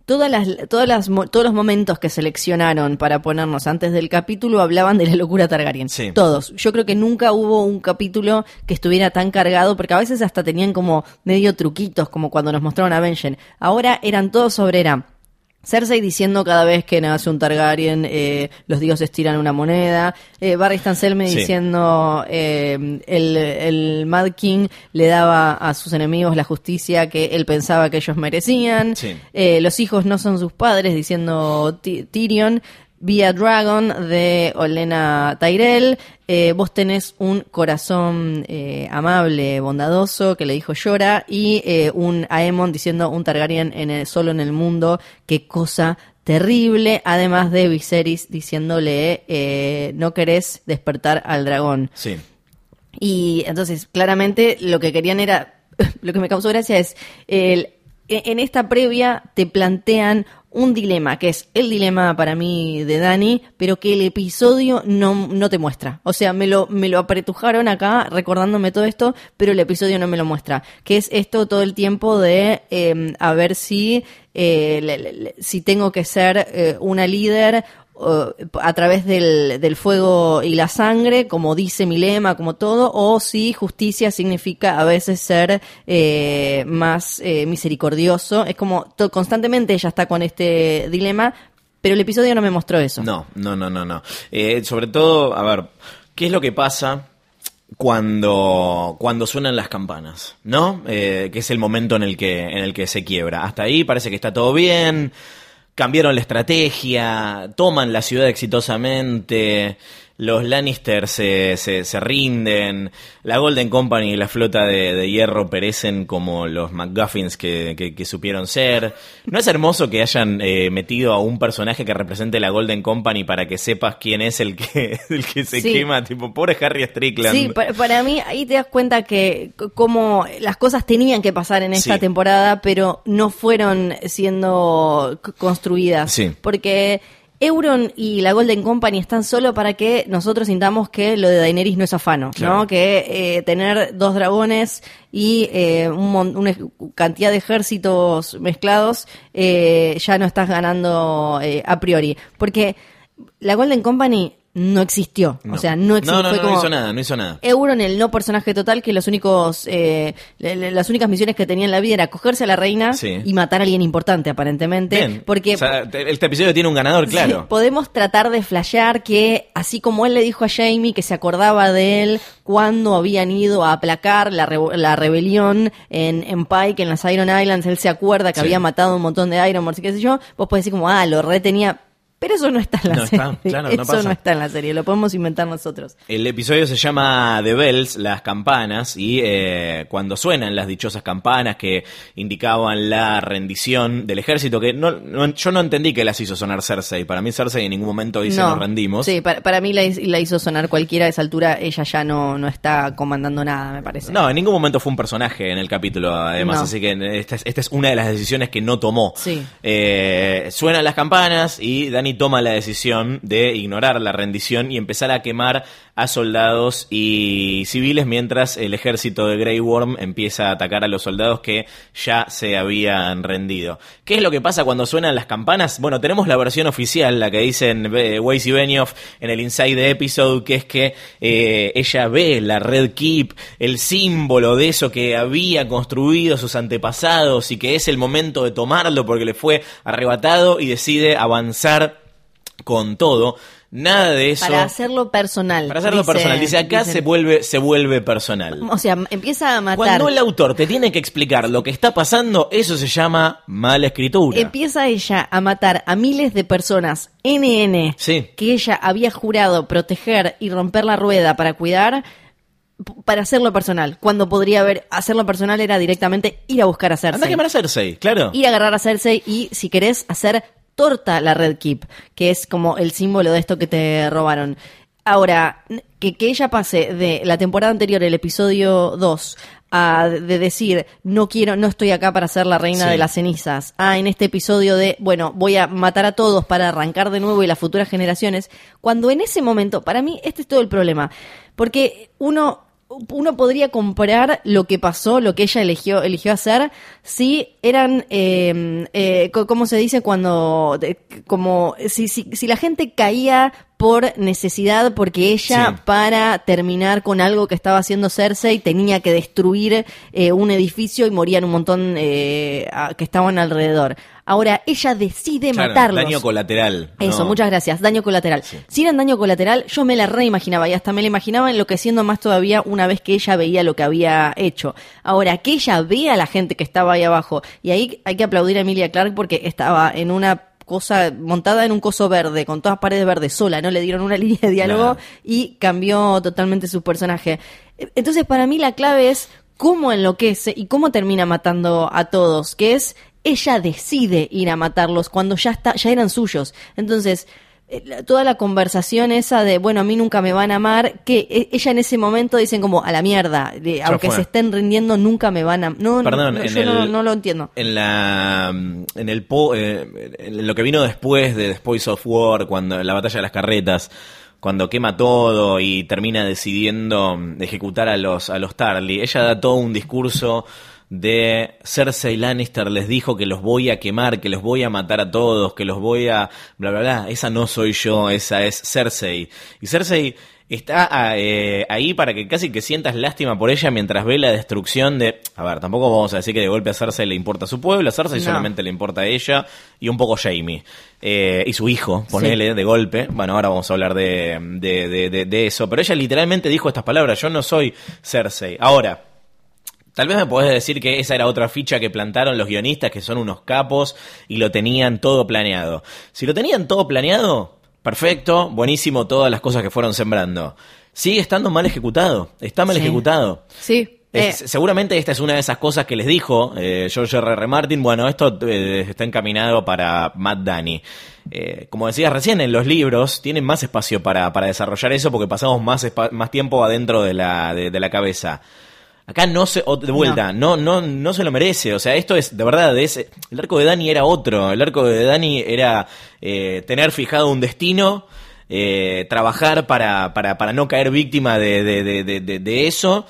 todas las, todas las, todos los momentos que seleccionaron para ponernos antes del capítulo hablaban de la locura Targaryen. Sí. Todos. Yo creo que nunca hubo un capítulo que estuviera tan cargado, porque a veces hasta tenían como medio truquitos, como cuando nos mostraron a Benjen. Ahora eran todos sobre era. Cersei diciendo cada vez que nace un Targaryen, eh, los dioses tiran una moneda. Eh, Barry Stanselme Sí. diciendo eh, el, el Mad King le daba a sus enemigos la justicia que él pensaba que ellos merecían. Sí. Eh, los hijos no son sus padres, diciendo Tyrion. Via Dragon de Olena Tyrell. Eh, vos tenés un corazón eh, amable, bondadoso, que le dijo llora. Y eh, un Aemon diciendo un Targaryen en el- solo en el mundo. Qué cosa terrible. Además de Viserys diciéndole no querés despertar al dragón. Sí. Y entonces, claramente, lo que querían era. Lo que me causó gracia es. El, e, en esta previa te plantean un dilema, que es el dilema para mí de Dani, pero que el episodio no, no te muestra. O sea, me lo, me lo apretujaron acá recordándome todo esto, pero el episodio no me lo muestra. Que es esto todo el tiempo de eh, a ver si, eh, si tengo que ser eh, una líder a través del, del fuego y la sangre, como dice mi lema, como todo, o si justicia significa a veces ser eh, más eh, misericordioso. Es como constantemente ella está con este dilema, pero el episodio no me mostró eso. No, no, no, no, no. Eh, sobre todo, a ver, ¿qué es lo que pasa cuando, cuando suenan las campanas? ¿No? Eh, que es el momento en el que, en el que se quiebra. Hasta ahí parece que está todo bien. Cambiaron la estrategia, toman la ciudad exitosamente, los Lannister se, se, se rinden, la Golden Company y la flota de, de hierro perecen como los McGuffins que, que- que supieron ser. ¿No es hermoso que hayan eh, metido a un personaje que represente la Golden Company para que sepas quién es el que, el que se Sí. quema? Tipo, pobre Harry Strickland. Sí, pa- para, mí ahí te das cuenta que como las cosas tenían que pasar en esta Sí. temporada, pero no fueron siendo construidas. Sí. Porque Euron y la Golden Company están solo para que nosotros sintamos que lo de Daenerys no es afano, Claro. ¿no? Que eh, tener dos dragones y eh, un mon- una cantidad de ejércitos mezclados eh, ya no estás ganando eh, a priori. Porque la Golden Company no existió. No. O sea, no existió. No, no, fue no, hizo nada, no hizo nada. Euron, el no personaje total, que los únicos, eh, las únicas misiones que tenía en la vida era cogerse a la reina Sí. y matar a alguien importante, aparentemente. Bien. Porque O sea, te- este episodio tiene un ganador, claro. Sí, podemos tratar de flashear que, así como él le dijo a Jamie que se acordaba de él cuando habían ido a aplacar la, revo- la rebelión en, en Pike, en las Iron Islands, él se acuerda que Sí. había matado un montón de Ironborns y qué sé yo, vos podés decir como, ah, lo retenía, Pero eso no está en la No serie. está, claro, no eso pasa. no está en la serie, lo podemos inventar nosotros. El episodio se llama The Bells, las campanas, y eh, cuando suenan las dichosas campanas que indicaban la rendición del ejército, que no, no- yo no entendí que las hizo sonar Cersei. Para mí Cersei en ningún momento dice nos rendimos. Sí, para, para mí la, hiz- la hizo sonar cualquiera a esa altura. Ella ya no, no está comandando nada, me parece. No, en ningún momento fue un personaje en el capítulo, además, así que esta es, esta es una de las decisiones que no tomó. Sí. Eh, suenan las campanas y Dani toma la decisión de ignorar la rendición y empezar a quemar a soldados y civiles mientras el ejército de Grey Worm empieza a atacar a los soldados que ya se habían rendido. ¿Qué es lo que pasa cuando suenan las campanas? Bueno, tenemos la versión oficial, la que dicen eh, Weiss y Benioff en el Inside Episode, que es que eh, ella ve la Red Keep, el símbolo de eso que había construido sus antepasados y que es el momento de tomarlo porque le fue arrebatado y decide avanzar con todo. Nada de eso. Para hacerlo personal. Para hacerlo dice- personal. Dice, acá dicen- se vuelve, se vuelve personal. O sea, empieza a matar. Cuando el autor te tiene que explicar lo que está pasando, eso se llama mala escritura. Empieza ella a matar a miles de personas NN Sí. que ella había jurado proteger y romper la rueda para cuidar para hacerlo personal. Cuando podría haber hacerlo personal era directamente ir a buscar a Cersei. Anda a quemar a Cersei, claro. ir a agarrar a Cersei y, si querés, hacer torta la Red Keep, que es como el símbolo de esto que te robaron. Ahora, que, que ella pase de la temporada anterior, el episodio 2, a de decir, no quiero, no estoy acá para ser la reina Sí. de las cenizas, a en este episodio de, bueno, voy a matar a todos para arrancar de nuevo y las futuras generaciones, cuando en ese momento, para mí, este es todo el problema, porque uno uno podría comparar lo que pasó, lo que ella eligió, eligió hacer, si eran, eh, eh, co- ¿cómo se dice cuando, como, si, si, si la gente caía por necesidad, porque ella, Sí. para terminar con algo que estaba haciendo Cersei, tenía que destruir eh, un edificio y morían un montón eh, a- que estaban alrededor. Ahora, ella decide Claro, matarlos. Daño colateral. Eso, No. muchas gracias. Daño colateral. Si eran daño colateral, yo me la reimaginaba y hasta me la imaginaba enloqueciendo más todavía una vez que ella veía lo que había hecho. Ahora, que ella vea a la gente que estaba ahí abajo, y ahí hay que aplaudir a Emilia Clark porque estaba en una cosa montada en un coso verde, con todas paredes verdes, sola, no le dieron una línea de diálogo Claro. y cambió totalmente su personaje. Entonces, para mí la clave es cómo enloquece y cómo termina matando a todos, que es ella decide ir a matarlos cuando ya está, ya eran suyos. Entonces, toda la conversación esa de, bueno, a mí nunca me van a amar, que eh, ella en ese momento dicen como, a la mierda, de, aunque fue. se estén rindiendo, nunca me van a... No, no, Perdón, no, en yo el- no, no lo entiendo. En la en el po- eh, en lo que vino después de The Spoils of War, cuando la batalla de las carretas, cuando quema todo y termina decidiendo ejecutar a los a los Tarly, ella da todo un discurso de Cersei Lannister les dijo que los voy a quemar, que los voy a matar a todos, que los voy a bla bla bla. Esa no soy yo, esa es Cersei. Y Cersei está eh, ahí para que casi que sientas lástima por ella mientras ve la destrucción de... A ver, tampoco vamos a decir que de golpe a Cersei le importa su pueblo, a Cersei No. solamente le importa a ella y un poco Jamie. Eh, y su hijo, ponele, de golpe. Bueno, ahora vamos a hablar de, de, de- de- de eso. Pero ella literalmente dijo estas palabras, yo no soy Cersei. Ahora... Tal vez me podés decir que esa era otra ficha que plantaron los guionistas, que son unos capos y lo tenían todo planeado. Si lo tenían todo planeado, perfecto, buenísimo todas las cosas que fueron sembrando. Sigue estando mal ejecutado, está mal Sí. ejecutado. Sí. eh, Es- seguramente esta es una de esas cosas que les dijo eh, George R. R. Martin. Bueno, esto eh, está encaminado para Matt Dani. Eh, como decías recién, en los libros tienen más espacio para, para desarrollar eso porque pasamos más, más tiempo adentro de la, de, de la cabeza. Acá no se, o- de vuelta, no. no, no, se lo merece. O sea, esto es, de verdad, es, el arco de Dani era otro. El arco de Dani era eh, tener fijado un destino, eh, trabajar para, para, para no caer víctima de- de- de eso.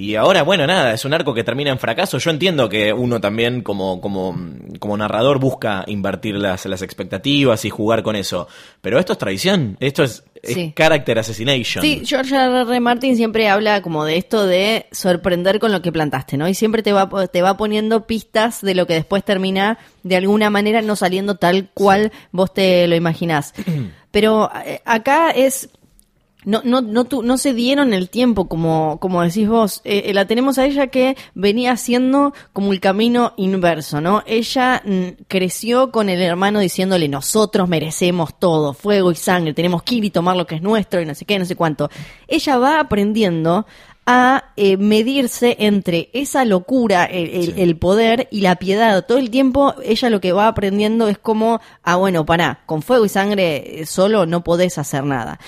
Y ahora, bueno, nada, es un arco que termina en fracaso. Yo entiendo que uno también como, como, como narrador busca invertir las, las expectativas y jugar con eso. Pero esto es traición, esto es, es Sí. character assassination. Sí, George R. R. Martin siempre habla como de esto de sorprender con lo que plantaste, ¿no? Y siempre te va, te va poniendo pistas de lo que después termina de alguna manera no saliendo tal cual vos te lo imaginás. Pero eh, acá es no, no, no, tu- no se dieron el tiempo, como, como decís vos. Eh, eh, la tenemos a ella que venía haciendo como el camino inverso, ¿no? Ella mm, creció con el hermano diciéndole, nosotros merecemos todo, fuego y sangre, tenemos que ir y tomar lo que es nuestro y no sé qué, no sé cuánto. Ella va aprendiendo a eh, medirse entre esa locura, el, el- Sí. el poder y la piedad. Todo el tiempo ella lo que va aprendiendo es como, ah, bueno, pará, con fuego y sangre eh, solo no podés hacer nada.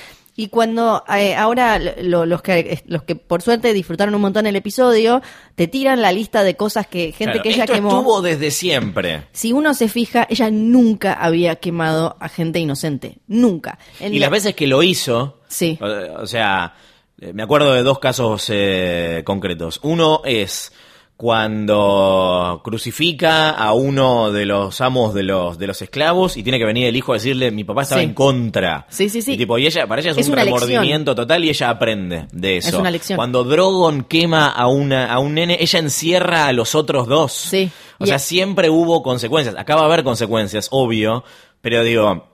Y cuando eh, ahora lo- los, que, los que por suerte disfrutaron un montón el episodio, te tiran la lista de cosas que gente Claro, que ella esto quemó. estuvo desde siempre. Si uno se fija, ella nunca había quemado a gente inocente. Nunca. En Y la- las veces que lo hizo, Sí. o, o sea, eh, me acuerdo de dos casos eh, concretos. Uno es cuando crucifica a uno de los amos de los de los esclavos y tiene que venir el hijo a decirle mi papá estaba Sí. en contra. Sí, sí, sí. Y tipo, y ella, para ella es, Es un lección. remordimiento total y ella aprende de eso. Es una lección. Cuando Drogon quema a una a un nene, ella encierra a los otros dos. Sí. O Y sea, siempre hubo consecuencias. Acá va a haber consecuencias, obvio, pero digo,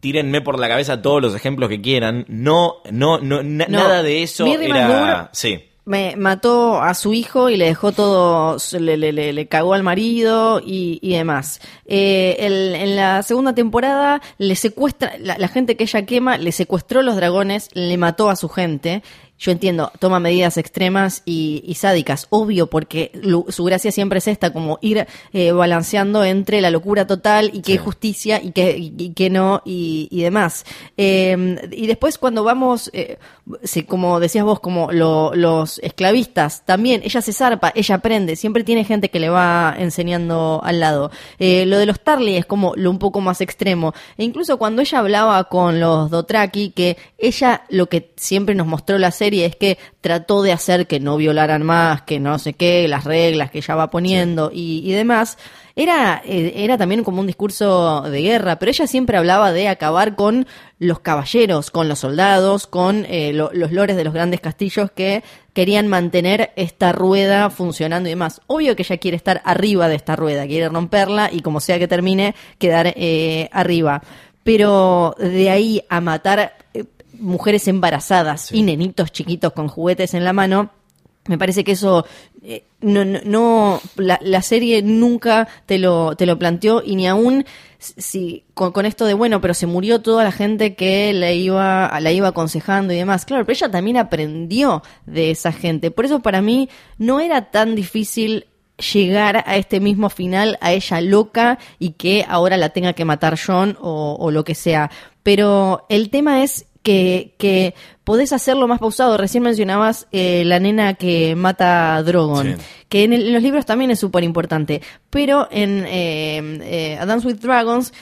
tírenme por la cabeza todos los ejemplos que quieran. No, no, no, na- No. nada de eso Mirri era. Sí. Me mató a su hijo y le dejó todo, le, le- le- le cagó al marido y, y demás. Eh, el- en la segunda temporada le secuestra, la, la gente que ella quema, le secuestró los dragones, le mató a su gente. Yo entiendo, toma medidas extremas y, y sádicas, obvio, porque su gracia siempre es esta, como ir eh, balanceando entre la locura total y qué Sí. justicia y qué, y, y qué no y, y demás. Eh, y después cuando vamos, eh, sí, como decías vos, como lo- los esclavistas, también ella se zarpa, ella aprende, siempre tiene gente que le va enseñando al lado. Eh, lo de los Tarly es como lo un poco más extremo. E incluso cuando ella hablaba con los Dotraki, que ella lo que siempre nos mostró la serie es que trató de hacer que no violaran más, que no sé qué, las reglas que ella va poniendo y, y demás. Era, eh, era también como un discurso de guerra, pero ella siempre hablaba de acabar con los caballeros, con los soldados, con eh, lo- los lores de los grandes castillos que querían mantener esta rueda funcionando y demás. Obvio que ella quiere estar arriba de esta rueda, quiere romperla y como sea que termine, quedar eh, arriba. Pero de ahí a matar mujeres embarazadas y nenitos chiquitos con juguetes en la mano, me parece que eso eh, no, no, no- la, la serie nunca te lo, te lo planteó y ni aún si con, con esto de bueno, pero se murió toda la gente que la iba, la iba aconsejando y demás. Claro, pero ella también aprendió de esa gente. Por eso para mí no era tan difícil llegar a este mismo final, a ella loca y que ahora la tenga que matar John o, o lo que sea. Pero el tema es que, que podés hacerlo más pausado. Recién mencionabas eh, la nena que mata a Drogon, Sí. que en, el- en los libros también es súper importante. Pero en eh, eh, A Dance with Dragons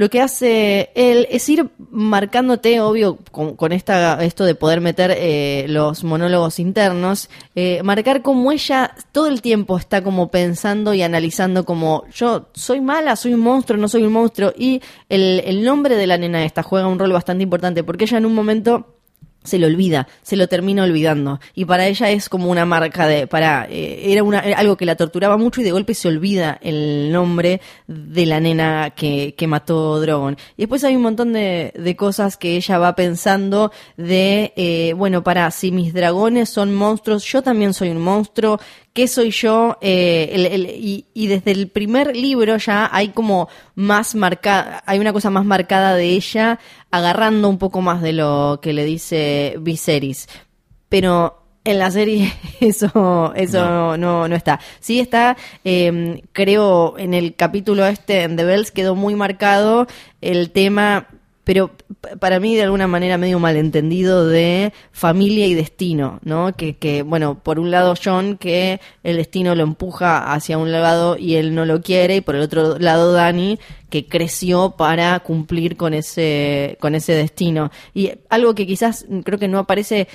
lo que hace él es ir marcándote, obvio, con, con esta, esto de poder meter eh, los monólogos internos, eh, marcar cómo ella todo el tiempo está como pensando y analizando como yo soy mala, soy un monstruo, no soy un monstruo. Y el, el nombre de la nena esta juega un rol bastante importante porque ella en un momento se lo olvida, se lo termina olvidando. Y para ella es como una marca de, para, eh, era una, algo que la torturaba mucho y de golpe se olvida el nombre de la nena que, que mató Drogon. Y después hay un montón de, de cosas que ella va pensando de, eh, bueno, para, si mis dragones son monstruos, yo también soy un monstruo, ¿qué soy yo? Eh, el- el- y, y desde el primer libro ya hay como más marcada, hay una cosa más marcada de ella agarrando un poco más de lo que le dice Viserys. Pero en la serie eso eso no, no, está. Sí está, eh, creo, en el capítulo este, en The Bells, quedó muy marcado el tema pero para mí de alguna manera medio malentendido de familia y destino, ¿no? Que, que, bueno, por un lado John, que el destino lo empuja hacia un lado y él no lo quiere, y por el otro lado Dani, que creció para cumplir con ese, con ese destino. Y algo que quizás creo que no aparece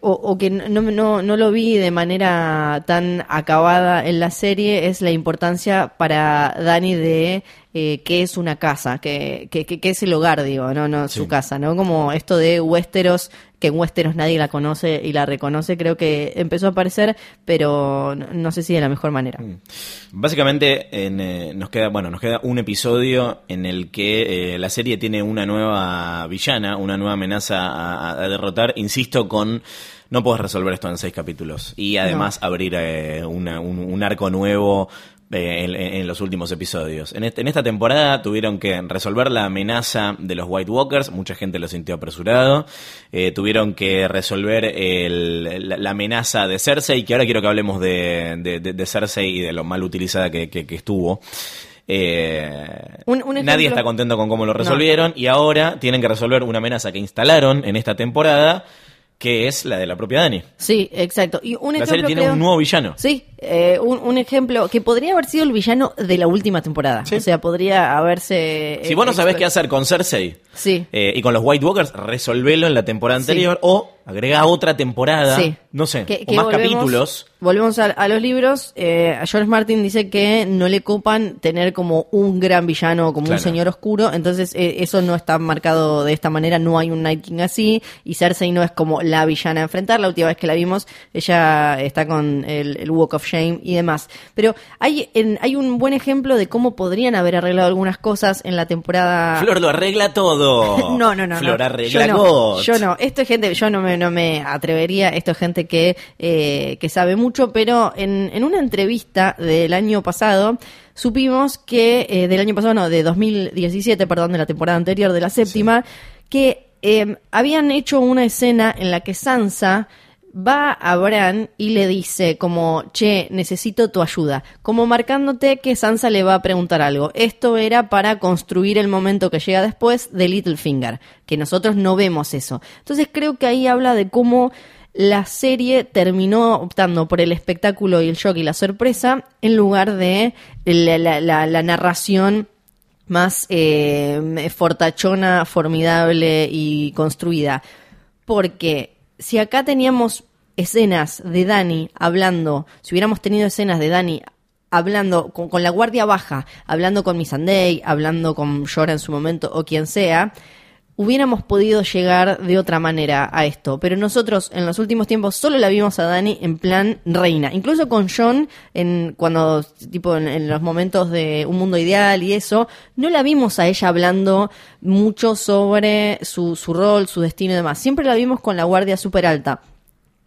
o, o que no, no, no lo vi de manera tan acabada en la serie es la importancia para Dani de eh, qué es una casa, qué que, que- que es el hogar, digo, no, no, su casa, ¿no? Como esto de Westeros que en Westeros nadie la conoce y la reconoce, creo que empezó a aparecer, pero no, sé si de la mejor manera. Mm. Básicamente en, eh, nos queda bueno nos queda un episodio en el que eh, la serie tiene una nueva villana, una nueva amenaza a, a derrotar. Insisto con no puedes resolver esto en seis capítulos y además abrir eh, una- un, un arco nuevo en, en los últimos episodios. En, este- en esta temporada tuvieron que resolver la amenaza de los White Walkers, mucha gente lo sintió apresurado. Eh, tuvieron que resolver el- la, la amenaza de Cersei, que ahora quiero que hablemos de, de- de- de Cersei y de lo mal utilizada que, que- que estuvo. Eh, Un- un ejemplo- nadie está contento con cómo lo resolvieron y ahora tienen que resolver una amenaza que instalaron en esta temporada, que es la de la propia Dani. Sí, exacto. Y un La ejemplo serie tiene creo- un nuevo villano. Sí, eh, un, un ejemplo que podría haber sido el villano de la última temporada. Sí. O sea, podría haberse... Si vos no sabés extra- qué hacer con Cersei Sí. eh, y con los White Walkers, resolvelo en la temporada Sí. anterior o agrega otra temporada, Sí. no sé, Que- o que más volvemos- capítulos. Volvemos a, a los libros. eh, George Martin dice que no le copan tener como un gran villano, como Claro. un señor oscuro. Entonces, eh, eso no está marcado de esta manera. No hay un Night King así. Y Cersei no es como la villana a enfrentar. La última vez que la vimos, ella está con el, el Walk of Shame y demás. Pero hay, en- hay un buen ejemplo de cómo podrían haber arreglado algunas cosas en la temporada. Flor lo arregla todo. No, no, no. Flor no. arregla yo no, God. yo no. Esto es gente, yo no me, no me atrevería, esto es gente que, eh, que sabe mucho, pero en, en una entrevista del año pasado supimos que, eh, del año pasado, no, de 2017, perdón, de la temporada anterior, de la séptima, que eh, habían hecho una escena en la que Sansa va a Bran y le dice como, che, necesito tu ayuda, como marcándote que Sansa le va a preguntar algo. Esto era para construir el momento que llega después de Littlefinger, que nosotros no vemos eso. Entonces creo que ahí habla de cómo la serie terminó optando por el espectáculo y el shock y la sorpresa en lugar de la, narración más eh, fortachona, formidable y construida. Porque si acá teníamos escenas de Dani hablando, si hubiéramos tenido escenas de Dani hablando con, con la guardia baja, hablando con Missandei, hablando con Jorah en su momento o quien sea, hubiéramos podido llegar de otra manera a esto. Pero nosotros en los últimos tiempos solo la vimos a Dani en plan reina. Incluso con John, en, cuando, tipo, en, los momentos de Un Mundo Ideal y eso, no la vimos a ella hablando mucho sobre su, su rol, su destino y demás. Siempre la vimos con la guardia súper alta.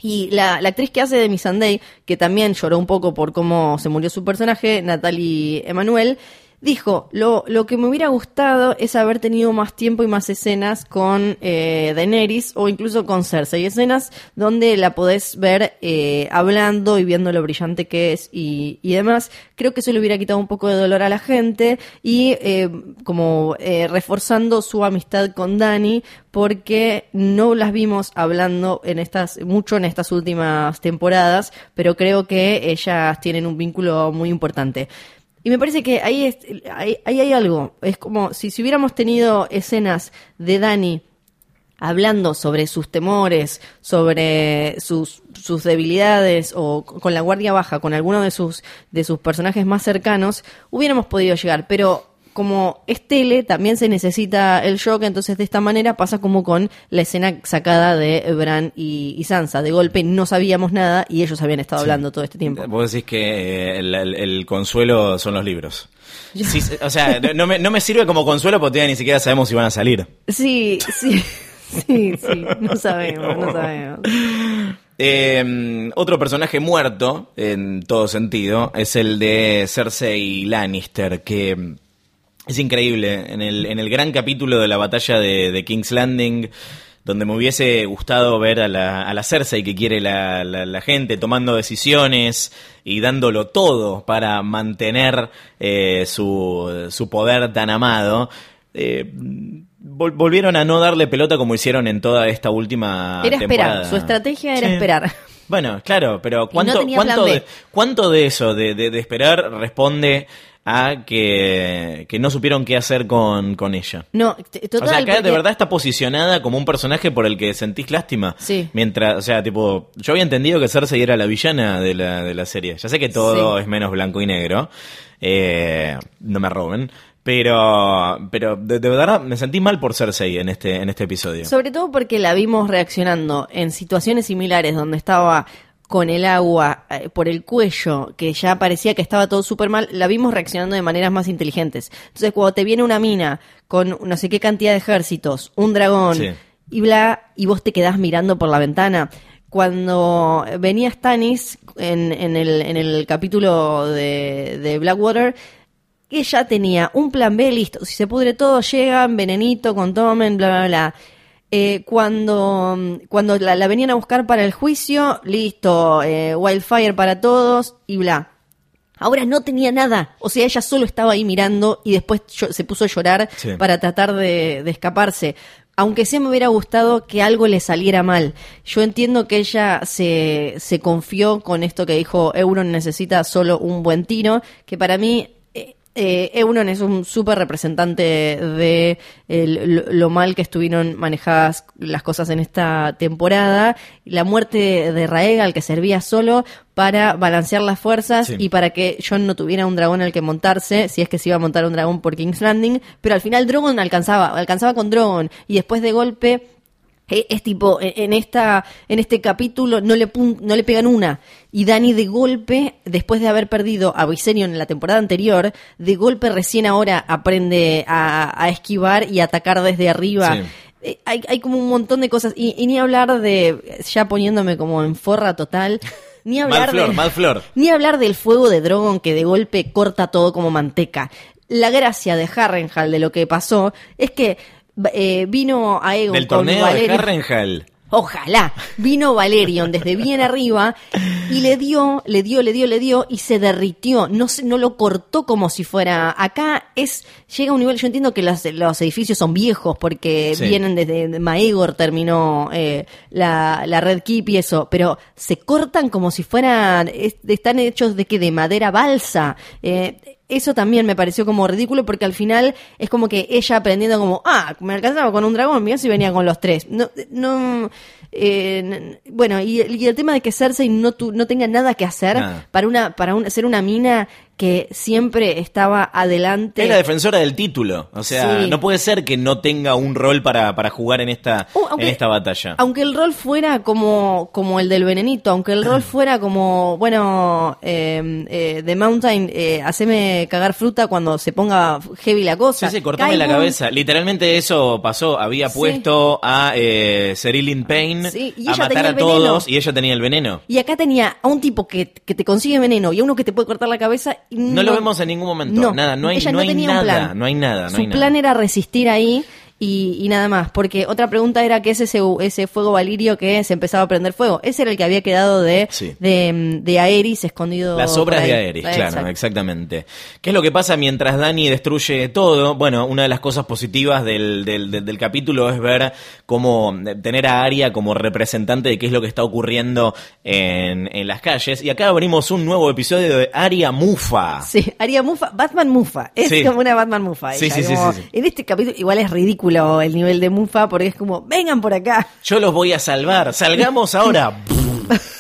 Y la, la actriz que hace de Missandei, que también lloró un poco por cómo se murió su personaje, Natalie Emanuel, dijo, lo, lo que me hubiera gustado es haber tenido más tiempo y más escenas con eh, Daenerys o incluso con Cersei. Escenas donde la podés ver eh, hablando y viendo lo brillante que es y, y demás. Creo que eso le hubiera quitado un poco de dolor a la gente y eh, como eh, reforzando su amistad con Dani porque no las vimos hablando en estas mucho en estas últimas temporadas, pero creo que ellas tienen un vínculo muy importante. Y me parece que ahí, es- ahí, hay algo. Es como si, si hubiéramos tenido escenas de Dani hablando sobre sus temores, sobre sus, sus debilidades o con la guardia baja, con alguno de sus, de sus personajes más cercanos, hubiéramos podido llegar. Pero como es tele, también se necesita el shock, entonces de esta manera pasa como con la escena sacada de Bran y, y Sansa. De golpe no sabíamos nada y ellos habían estado hablando todo este tiempo. Vos decís que eh, el, el- el consuelo son los libros. Sí, o sea, no me, no me sirve como consuelo porque ni siquiera sabemos si van a salir. Sí, sí, sí, sí, no sabemos, no sabemos. Eh, otro personaje muerto, en todo sentido, es el de Cersei Lannister, que es increíble. En el, en el gran capítulo de la batalla de, de King's Landing, donde me hubiese gustado ver a la, a la Cersei que quiere la, la- la gente tomando decisiones y dándolo todo para mantener eh, su, su poder tan amado. eh, vol- volvieron a no darle pelota como hicieron en toda esta última Era esperar, su estrategia era Sí. esperar. Bueno, claro, pero ¿cuánto, cuánto, de, cuánto de eso, de, de- de esperar, responde a que, que no supieron qué hacer con, con ella? No, total. o sea, acá de verdad está posicionada como un personaje por el que sentís lástima. Sí. Mientras, o sea, tipo, yo había entendido que Cersei era la villana de la, de la serie. Ya sé que todo Sí. es menos blanco y negro. Eh, no me roben. Pero, pero de, de verdad me sentí mal por Cersei en este, en este episodio. Sobre todo porque la vimos reaccionando en situaciones similares donde estaba con el agua eh, por el cuello, que ya parecía que estaba todo súper mal, la vimos reaccionando de maneras más inteligentes. Entonces, cuando te viene una mina con no sé qué cantidad de ejércitos, un dragón Sí. y bla, y vos te quedás mirando por la ventana. Cuando venía Stannis en, en, el, en el capítulo de, de Blackwater, ella tenía un plan B listo. Si se pudre todo, llegan, venenito, con tomen, bla, bla, bla. Eh, cuando cuando la, la venían a buscar para el juicio, listo, eh, wildfire para todos y bla. Ahora no tenía nada, o sea, ella solo estaba ahí mirando y después se puso a llorar Sí. para tratar de, de escaparse. Aunque sí me hubiera gustado que algo le saliera mal. Yo entiendo que ella se, se confió con esto que dijo Euron necesita solo un buen tiro, que para mí eh, Euron es un súper representante de el- lo, mal que estuvieron manejadas las cosas en esta temporada. La muerte de Raegal, que servía solo para balancear las fuerzas Sí. y para que Jon no tuviera un dragón al que montarse, si es que se iba a montar un dragón por King's Landing, pero al final Drogon alcanzaba, alcanzaba con Drogon y después de golpe eh, es tipo en en esta en este capítulo no le pun- no le pegan una y Dani de golpe después de haber perdido a Viserion en la temporada anterior de golpe recién ahora aprende a, a esquivar y atacar desde arriba Sí. Eh, hay, hay como un montón de cosas y, y ni hablar de ya poniéndome como en forra total ni hablar Mal flor, de mal flor. ni hablar del fuego de Drogon que de golpe corta todo como manteca. La gracia de Harrenhal de lo que pasó es que eh, vino a Egon Del con torneo de. Harrenhal. Ojalá. Vino Valerion desde bien arriba y le dio, le dio, le dio, le dio y se derritió. No, se- no lo cortó como si fuera. Acá es llega a un nivel. Yo entiendo que los, los edificios son viejos porque Sí. vienen desde Maegor terminó eh, la, la Red Keep y eso, pero se cortan como si fueran. es- están hechos de que de madera balsa. Eh, eso también me pareció como ridículo porque al final es como que ella aprendiendo como, ah, me alcanzaba con un dragón, mira si venía con los tres. No, no, eh, bueno, y, y el tema de que Cersei no, tu- no tenga nada que hacer Nada. para una, para un- ser una mina que siempre estaba adelante. Es la defensora del título. O sea, Sí. no puede ser que no tenga un rol para, para jugar en esta, Uh, aunque- en esta batalla. Aunque el rol fuera como, como el del venenito, aunque el rol fuera como, bueno, eh, eh, The Mountain, eh, haceme cagar fruta cuando se ponga heavy la cosa. Sí, sí, cortame la cabeza. Literalmente eso pasó. Había Sí. puesto a eh, Cerilyn Payne Sí, y a matar a todos y ella tenía el veneno. Y acá tenía a un tipo que, que te consigue veneno y a uno que te puede cortar la cabeza. Y No lo vemos en ningún momento. Nada, no hay- ella no hay nada, plan. no hay nada, no Su hay nada. plan era resistir ahí y, y nada más. Porque otra pregunta era qué es ese, ese fuego valirio que se empezaba a prender fuego. Ese era el que había quedado de, Sí. de, de Aerys escondido. Las obras de Aerys, claro, Exacto. exactamente. ¿Qué es lo que pasa mientras Dani destruye todo? Bueno, una de las cosas positivas del, del, del- del capítulo es ver cómo tener a Aria como representante de qué es lo que está ocurriendo en, en las calles. Y acá abrimos un nuevo episodio de Aria Mufa. Sí, haría Mufa, Batman Mufa. Es Sí. como una Batman Mufa. Sí, ella, sí, como- sí, sí. En este capítulo igual es ridículo el nivel de Mufa porque es como, vengan por acá. Yo los voy a salvar. Salgamos ahora.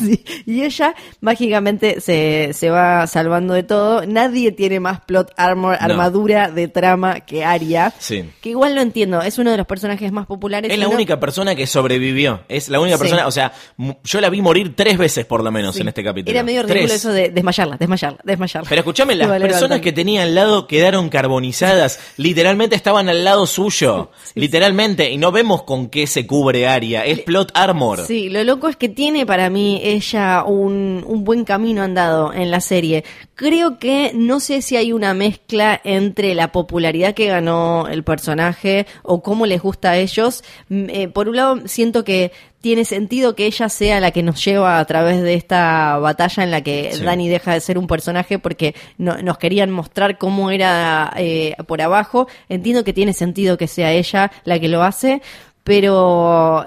Sí, Y ella mágicamente se, se va salvando de todo. Nadie tiene más plot armor, No. armadura de trama que Arya. Sí. Que igual lo entiendo, es uno de los personajes más populares. Es la no- única persona que sobrevivió. Es la única Sí. persona, o sea, yo la vi morir tres veces por lo menos Sí. en este capítulo. Era medio ridículo Tres. eso de desmayarla, desmayarla, desmayarla. Pero escúchame, las vale personas que tenía al lado quedaron carbonizadas. Literalmente estaban al lado suyo. Literalmente. Y no vemos con qué se cubre Aria. Es plot armor. Sí, lo loco es que tiene para mí ella un, un buen camino andado en la serie. Creo que no sé si hay una mezcla entre la popularidad que ganó el personaje o cómo les gusta a ellos. Mm, eh, por un lado, siento que tiene sentido que ella sea la que nos lleva a través de esta batalla en la que Sí. Dani deja de ser un personaje porque no- nos querían mostrar cómo era eh, por abajo. Entiendo que tiene sentido que sea ella la que lo hace, pero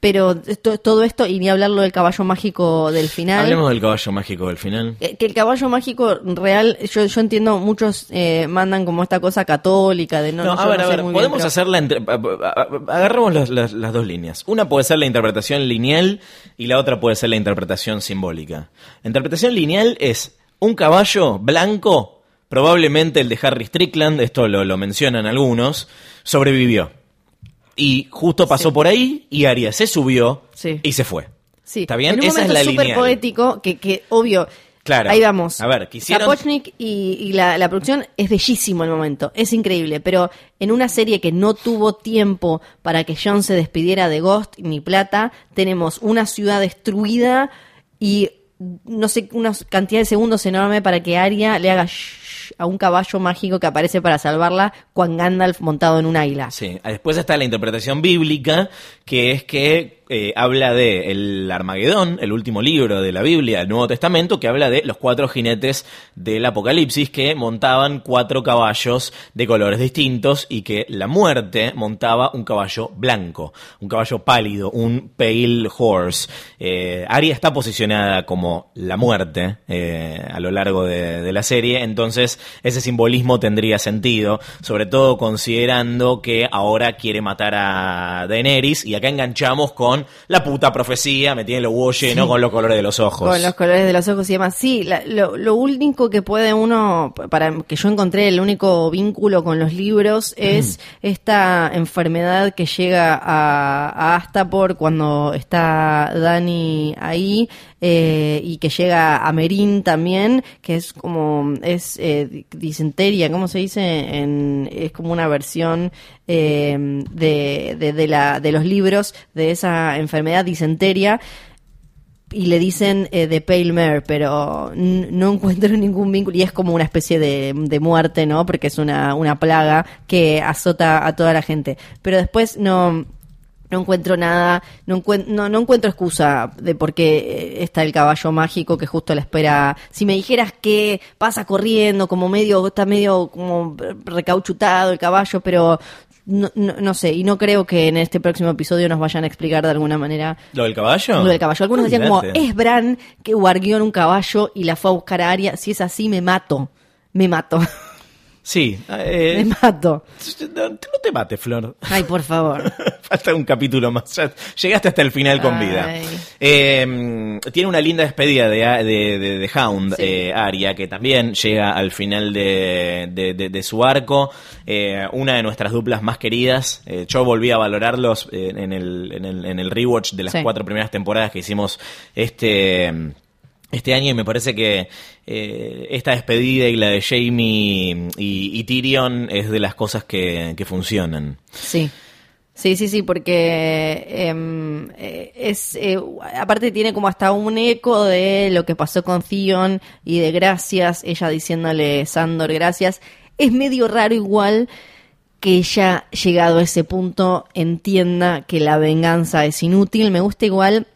pero to- todo esto, y ni hablarlo del caballo mágico del final. Hablemos del caballo mágico del final. eh, Que el caballo mágico real, yo, yo entiendo, muchos eh, mandan como esta cosa católica de no, No, a ver, no a ver, muy bien, podemos pero- hacer la... entre- Agarremos las, las- las dos líneas. Una puede ser la interpretación lineal y la otra puede ser la interpretación simbólica. La interpretación lineal es un caballo blanco Probablemente el de Harry Strickland, esto lo, lo mencionan algunos, sobrevivió. Y justo pasó Sí. por ahí y Arya se subió Sí. y se fue. Sí, ¿Está bien? En un Esa es momento la súper poético que, que obvio. Claro. Ahí vamos. A ver, quisieron- Sapochnik y, y la, la producción es bellísimo el momento, es increíble, pero en una serie que no tuvo tiempo para que John se despidiera de Ghost ni Plata, tenemos una ciudad destruida y no sé, una cantidad de segundos enorme para que Arya le haga shh a un caballo mágico que aparece para salvarla con Gandalf montado en un águila. Sí, después está la interpretación bíblica, que es que eh, habla de el Armagedón, el último libro de la Biblia, del Nuevo Testamento, que habla de los cuatro jinetes del Apocalipsis que montaban cuatro caballos de colores distintos y que la muerte montaba un caballo blanco, un caballo pálido, un pale horse. Eh, Arya está posicionada como la muerte eh, a lo largo de la serie, entonces ese simbolismo tendría sentido, sobre todo considerando que ahora quiere matar a Daenerys y acá enganchamos con la puta profecía, me tiene los huevos llenos con los colores de los ojos. Con los colores de los ojos y demás. Sí, la- lo, lo único que puede uno, para que yo encontré el único vínculo con los libros es esta enfermedad que llega a, a Astapor cuando está Dani ahí eh, y que llega a Merín también, que es como, es eh, disenteria, ¿cómo se dice? En, es como una versión eh, de, de, la, de los libros de esa enfermedad disenteria y le dicen eh, de Pale Mare, pero no encuentro ningún vínculo y es como una especie de, de muerte, ¿no? Porque es una, una plaga que azota a toda la gente. Pero después no, no encuentro nada, no, encuent- no, no encuentro excusa de por qué eh, está el caballo mágico que justo la espera. Si me dijeras que pasa corriendo, como medio, está medio como recauchutado el caballo, pero no, no, no sé, y no creo que en este próximo episodio nos vayan a explicar de alguna manera ¿Lo del caballo? lo del caballo. Algunos decían como, es Bran que guardió en un caballo y la fue a buscar a Arya. Si es así, me mato. Me mato. Sí. eh, me mato. no, no te mates, Flor. Ay, por favor. Falta un capítulo más. Ya llegaste hasta el final con Ay. vida. Eh, tiene una linda despedida de, de, de- de Hound, Sí. eh, Arya, que también llega al final de, de- su arco. Eh, una de nuestras duplas más queridas. Eh, yo volví a valorarlos en, el, en, el, en el rewatch de las Sí. cuatro primeras temporadas que hicimos este. Este año y me parece que eh, esta despedida y la de Jamie y, Tyrion es de las cosas que, que funcionan. Sí. Sí, sí, sí, porque em, eh, es eh, aparte tiene como hasta un eco de lo que pasó con Theon y de gracias, ella diciéndole Sandor gracias. Es medio raro igual que ella llegado a ese punto entienda que la venganza es inútil. Me gusta igual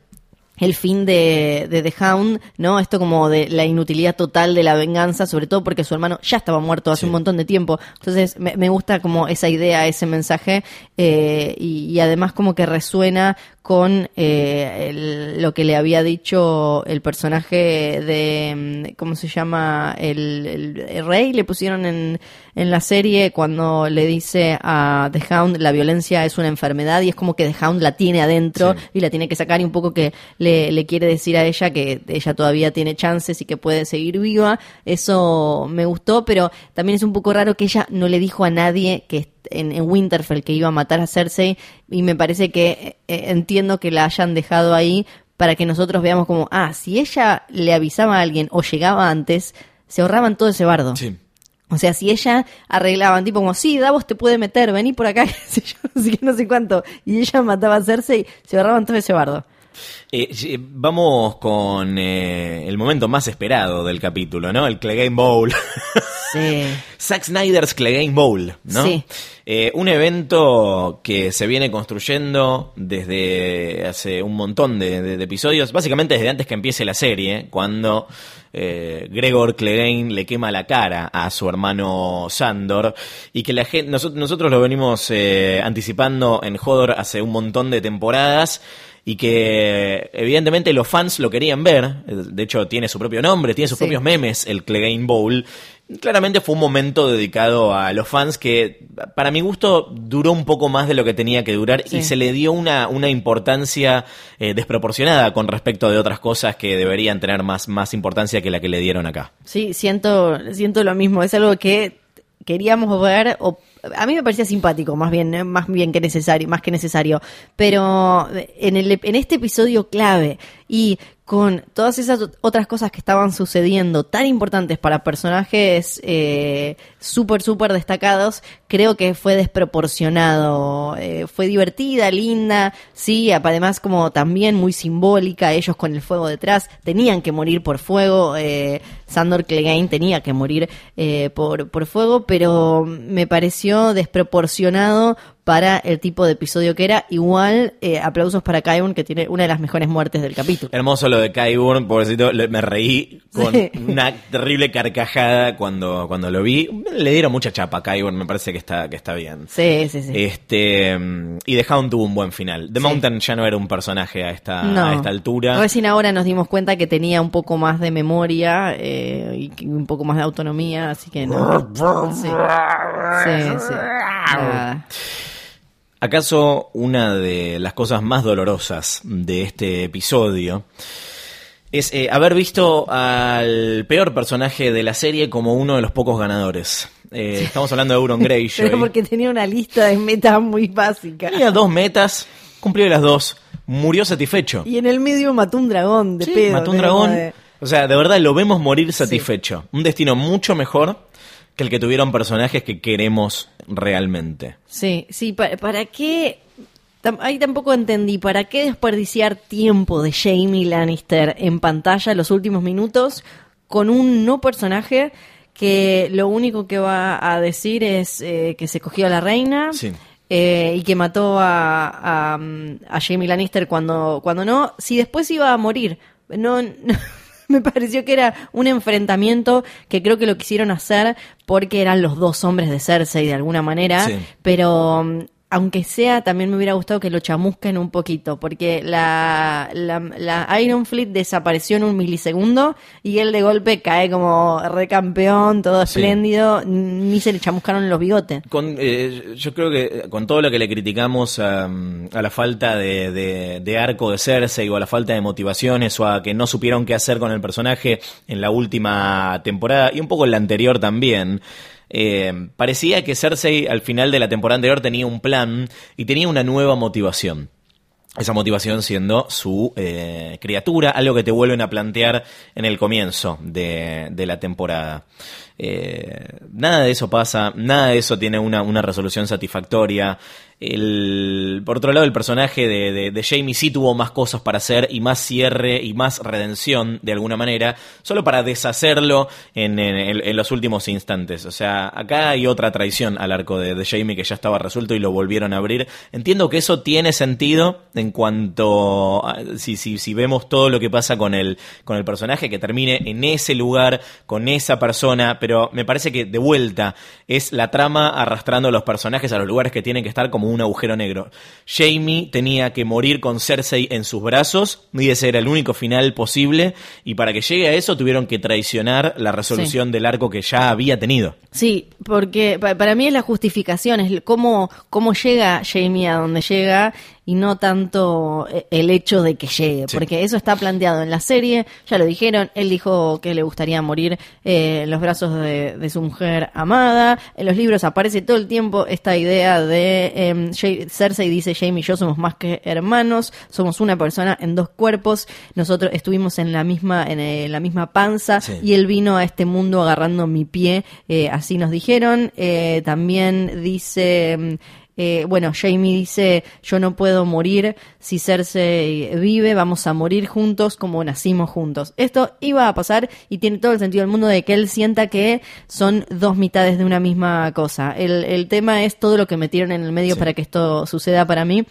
el fin de, de The Hound, ¿no? Esto como de la inutilidad total de la venganza, sobre todo porque su hermano ya estaba muerto hace Sí. un montón de tiempo. Entonces me, me gusta como esa idea, ese mensaje, eh, y, y además como que resuena con eh, el- lo que le había dicho el personaje de, mm, ¿cómo se llama? El, el- el rey, le pusieron en, en la serie cuando le dice a The Hound la violencia es una enfermedad y es como que The Hound la tiene adentro Sí. y la tiene que sacar y un poco que le, le quiere decir a ella que ella todavía tiene chances y que puede seguir viva. Eso me gustó, pero también es un poco raro que ella no le dijo a nadie que en, en Winterfell que iba a matar a Cersei y me parece que eh, entiendo que la hayan dejado ahí para que nosotros veamos como, ah, si ella le avisaba a alguien o llegaba antes, se ahorraban todo ese bardo. Sí. O sea, si ella arreglaban, tipo como, sí, Davos te puede meter, vení por acá, qué sé yo, no sé qué, no sé cuánto, y ella mataba a Cersei, se ahorraban todo ese bardo. Eh, eh, vamos con eh, el momento más esperado del capítulo, ¿no? El Clegane Bowl. Sí. Zack Snyder's Clegane Bowl, ¿no? Sí. Eh, un evento que se viene construyendo desde hace un montón de, de- de episodios, básicamente desde antes que empiece la serie, cuando eh, Gregor Clegane le quema la cara a su hermano Sandor y que la gente, nosotros, nosotros lo venimos eh, anticipando en Hodor hace un montón de temporadas y que evidentemente los fans lo querían ver, de hecho tiene su propio nombre, tiene sus Sí. propios memes, el Clegane Bowl, Claramente fue un momento dedicado a los fans que, para mi gusto, duró un poco más de lo que tenía que durar y se le dio una, una importancia eh, desproporcionada con respecto de otras cosas que deberían tener más, más importancia que la que le dieron acá. Sí, siento, siento lo mismo. Es algo que queríamos ver, o a mí me parecía simpático, más bien, eh, más bien que necesario, más que necesario. Pero en el, en este episodio clave y con todas esas ot- otras cosas que estaban sucediendo, tan importantes para personajes eh, súper, súper destacados, creo que fue desproporcionado. Eh, fue divertida, linda, sí, además como también muy simbólica, ellos con el fuego detrás, tenían que morir por fuego, eh, Sandor Clegane tenía que morir eh, por, por fuego, pero me pareció desproporcionado para el tipo de episodio que era. Igual, eh, aplausos para Kaibun, que tiene una de las mejores muertes del capítulo. Hermoso lo de Kyburn, pobrecito, le- me reí con Sí. una terrible carcajada cuando, cuando lo vi. Le dieron mucha chapa a Kyburn, me parece que está, que está bien. Sí, sí, sí. Este y The Hound tuvo un buen final. The Sí. Mountain ya no era un personaje a esta, No. a esta altura. Recién ahora nos dimos cuenta que tenía un poco más de memoria eh, y un poco más de autonomía, así que no. Sí, sí. sí. Nada. ¿Acaso una de las cosas más dolorosas de este episodio es eh, haber visto al peor personaje de la serie como uno de los pocos ganadores? Eh, estamos hablando de Euron Greyjoy. Pero porque tenía una lista de metas muy básica. Tenía dos metas, cumplió las dos, murió satisfecho. Y en el medio mató un dragón de Sí, pedo. mató un dragón. De- O sea, de verdad lo vemos morir satisfecho. Un destino mucho mejor que el que tuvieron personajes que queremos realmente. Sí, sí, ¿para, para qué? Tam- ahí tampoco entendí, ¿para qué desperdiciar tiempo de Jamie Lannister en pantalla los últimos minutos con un no personaje que lo único que va a decir es eh, que se cogió a la reina? Sí. eh, y que mató a, a, mm, a Jamie Lannister cuando, cuando no, si después iba a morir. No, no- me pareció que era un enfrentamiento que creo que lo quisieron hacer porque eran los dos hombres de Cersei de alguna manera, Sí. pero aunque sea, también me hubiera gustado que lo chamusquen un poquito, porque la, la, la Iron Fleet desapareció en un milisegundo y él de golpe cae como recampeón, todo Sí. espléndido, ni se le chamuscaron los bigotes. Con, eh, yo creo que con todo lo que le criticamos a, a la falta de, de- de arco de Cersei o a la falta de motivaciones o a que no supieron qué hacer con el personaje en la última temporada y un poco en la anterior también, eh, parecía que Cersei al final de la temporada anterior tenía un plan y tenía una nueva motivación. Esa motivación siendo su eh, criatura, algo que te vuelven a plantear en el comienzo de, de la temporada. Eh, nada de eso pasa, nada de eso tiene una, una resolución satisfactoria. El, por otro lado, el personaje de, de- Jamie sí tuvo más cosas para hacer y más cierre y más redención de alguna manera, solo para deshacerlo en, en- en los últimos instantes. O sea, acá hay otra traición al arco de, de Jamie que ya estaba resuelto y lo volvieron a abrir. Entiendo que eso tiene sentido en cuanto a- si, si, si vemos todo lo que pasa con el, con el personaje, que termine en ese lugar, con esa persona, pero me parece que de vuelta es la trama arrastrando a los personajes a los lugares que tienen que estar como un agujero negro. Jamie tenía que morir con Cersei en sus brazos y ese era el único final posible y para que llegue a eso tuvieron que traicionar la resolución del arco que ya había tenido. Sí, porque pa- para mí es la justificación, es cómo, cómo llega Jamie a donde llega y no tanto eh, el hecho de que llegue, Sí. porque eso está planteado en la serie, ya lo dijeron, él dijo que le gustaría morir eh, en los brazos de, de su mujer amada, en los libros aparece todo el tiempo esta idea de em, Ja- Cersei dice Jamie y yo somos más que hermanos, somos una persona en dos cuerpos, nosotros estuvimos en la misma, en eh, la misma panza Sí. y él vino a este mundo agarrando mi pie, eh, así nos dijeron. Eh, también dice, mm, eh, bueno, Jamie dice, yo no puedo morir si Cersei vive, vamos a morir juntos como nacimos juntos. Esto iba a pasar y tiene todo el sentido del mundo de que él sienta que son dos mitades de una misma cosa. El, el tema es todo lo que metieron en el medio Sí. para que esto suceda para mí.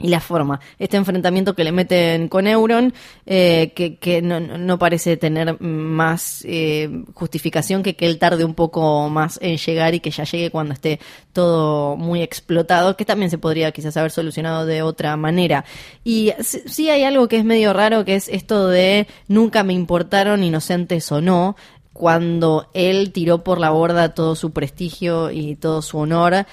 Y la forma, este enfrentamiento que le meten con Euron, eh, que, que no, no- parece tener más eh, justificación que que él tarde un poco más en llegar y que ya llegue cuando esté todo muy explotado, que también se podría quizás haber solucionado de otra manera. Y sí hay algo que es medio raro, que es esto de nunca me importaron inocentes o no, cuando él tiró por la borda todo su prestigio y todo su honor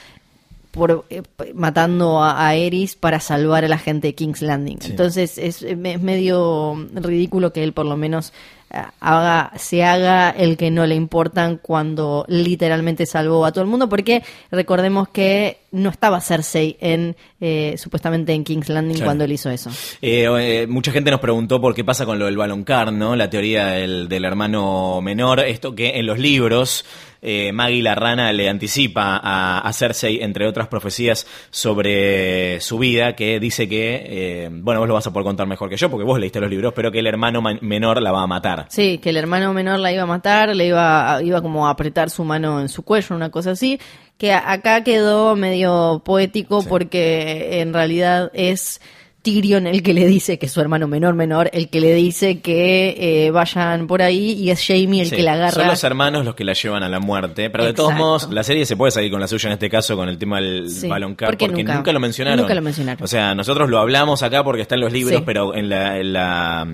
por eh, matando a, a Eris para salvar a la gente de King's Landing. Sí. Entonces es, es medio ridículo que él por lo menos eh, haga se haga el que no le importan cuando literalmente salvó a todo el mundo porque recordemos que no estaba Cersei en eh, supuestamente en King's Landing Claro. cuando él hizo eso. Eh, eh, mucha gente nos preguntó por qué pasa con lo del Baloncar, ¿no? La teoría del, del hermano menor. Esto que en los libros eh, Maggie la rana le anticipa a, a Cersei, entre otras profecías, sobre su vida, que dice que, eh, bueno, vos lo vas a poder contar mejor que yo, porque vos leíste los libros, pero que el hermano ma- menor la va a matar. Sí, que el hermano menor la iba a matar, le iba, a- iba como a apretar su mano en su cuello, una cosa así, que acá quedó medio poético Sí. porque en realidad es Tyrion el que le dice que es su hermano menor menor, el que le dice que eh, vayan por ahí y es Jamie el Sí, que la agarra. Son los hermanos los que la llevan a la muerte. Pero de todos Exacto. modos, la serie se puede salir con la suya en este caso con el tema del Sí, baloncar. porque Porque, nunca- nunca, lo mencionaron. nunca lo mencionaron. O sea, nosotros lo hablamos acá porque está en los libros, Sí. pero en la, en la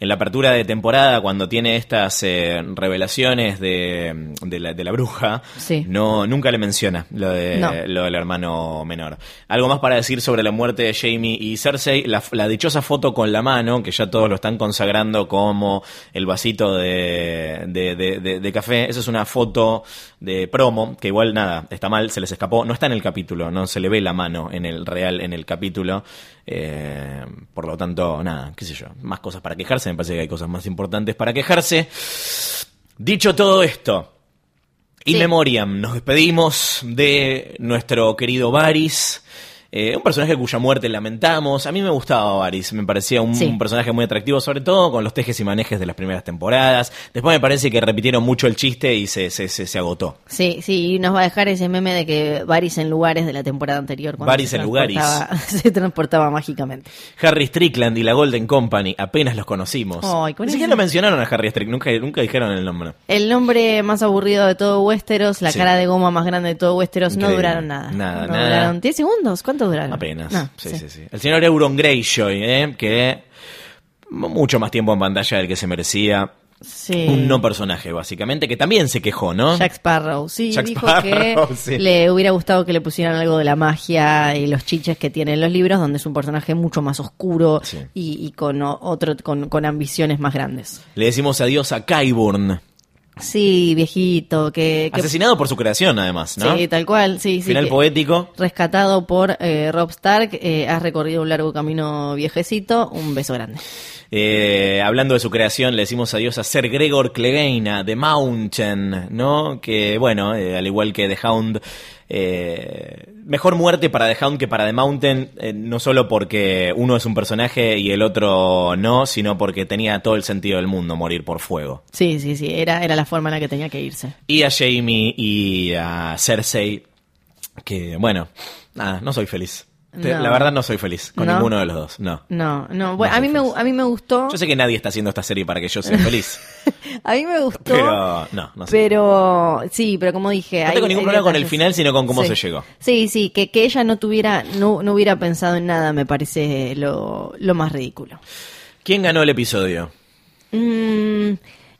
en la apertura de temporada, cuando tiene estas eh, revelaciones de, de, la, de la bruja, Sí. no nunca le menciona lo, de, No. lo del hermano menor. Algo más para decir sobre la muerte de Jamie y Cersei, la, la dichosa foto con la mano, que ya todos lo están consagrando como el vasito de, de, de- de- de café, esa es una foto de promo, que igual nada, está mal, se les escapó, no está en el capítulo, no se le ve la mano en el real, en el capítulo, eh, por lo tanto, nada, qué sé yo, más cosas para quejarse, me parece que hay cosas más importantes para quejarse. Dicho todo esto, In Sí. Memoriam, nos despedimos de nuestro querido Varys. Eh, un personaje cuya muerte lamentamos. A mí me gustaba Varys, me parecía un, Sí. un personaje muy atractivo, sobre todo con los tejes y manejes de las primeras temporadas. Después me parece que repitieron mucho el chiste y se, se, se, se agotó. Sí, sí, y nos va a dejar ese meme de que Varys en lugares de la temporada anterior. cuando Varys en lugares. Se transportaba mágicamente. Harry Strickland y la Golden Company, apenas los conocimos. Ni siquiera lo mencionaron a Harry Strickland, nunca, nunca dijeron el nombre. El nombre más aburrido de todo Westeros, la Sí. cara de goma más grande de todo Westeros, no duraron nada. Nada, no nada. duraron 10 segundos. ¿Cuánto duraron? Apenas. No, sí, sí, sí. El señor Euron Greyjoy, ¿eh? que mucho más tiempo en pantalla del que se merecía. Sí. Un no personaje, básicamente, que también se quejó, ¿no? Jack Sparrow, sí, Jack dijo Sparrow, que sí. le hubiera gustado que le pusieran algo de la magia y los chiches que tiene en los libros, donde es un personaje mucho más oscuro Sí. y, y con otro con, con ambiciones más grandes. Le decimos adiós a Qyburn, Sí, viejito, que, que- asesinado por su creación, además, ¿no? sí, tal cual, sí, sí. Final que- poético. Rescatado por eh, Rob Stark, eh, has recorrido un largo camino viejecito, un beso grande. Eh, hablando de su creación, le decimos adiós a Sir Gregor Clegane, The Mountain, ¿no? Que, bueno, eh, al igual que The Hound, eh, mejor muerte para The Hound que para The Mountain, eh, no solo porque uno es un personaje y el otro no, sino porque tenía todo el sentido del mundo morir por fuego. Sí, sí, sí, era, era la forma en la que tenía que irse. Y a Jamie y a Cersei, que, bueno, nada, no soy feliz. Te- No. La verdad no soy feliz con ¿No? ninguno de los dos, no. No, no, bueno, No a mí, me, a mí me gustó, Yo sé que nadie está haciendo esta serie para que yo sea feliz, a mí me gustó, pero no, no sé. pero sí, pero como dije... No hay- tengo ningún problema con el final, sino con cómo Sí. se llegó. Sí, sí, que, que ella no tuviera, no, no hubiera pensado en nada, me parece lo, lo más ridículo. ¿Quién ganó el episodio? Mm,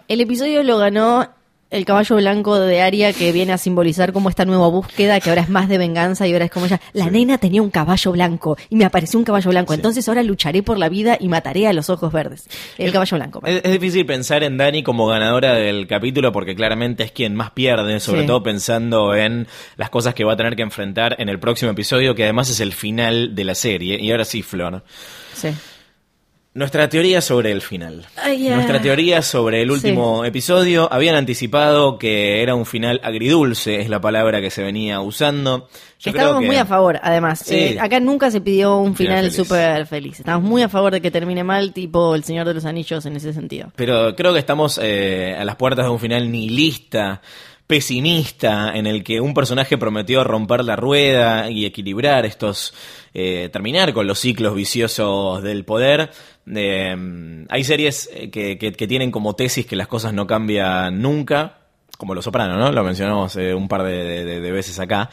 el episodio lo ganó el caballo blanco de Aria que viene a simbolizar como esta nueva búsqueda que ahora es más de venganza y ahora es como ella, la nena tenía un caballo blanco y me apareció un caballo blanco, Sí. entonces ahora lucharé por la vida y mataré a los ojos verdes. El caballo blanco. Es, es difícil pensar en Dani como ganadora del capítulo porque claramente es quien más pierde, sobre Sí. todo pensando en las cosas que va a tener que enfrentar en el próximo episodio, que además es el final de la serie. Y ahora sí, Flor. Sí. Nuestra teoría sobre el final. Nuestra teoría sobre el Sí. último episodio. Habían anticipado que era un final agridulce, es la palabra que se venía usando. Yo creo Estábamos que- muy a favor, además. Sí. Eh, acá nunca se pidió un Final final feliz. súper feliz. Estamos muy a favor de que termine mal, tipo El Señor de los Anillos en ese sentido. Pero creo que estamos eh, a las puertas de un final nihilista, pesimista, en el que un personaje prometió romper la rueda y equilibrar estos, eh, terminar con los ciclos viciosos del poder. Eh, hay series eh, que, que- tienen como tesis que las cosas no cambian nunca, como Los Soprano, ¿no? Lo mencionamos eh, un par de veces acá.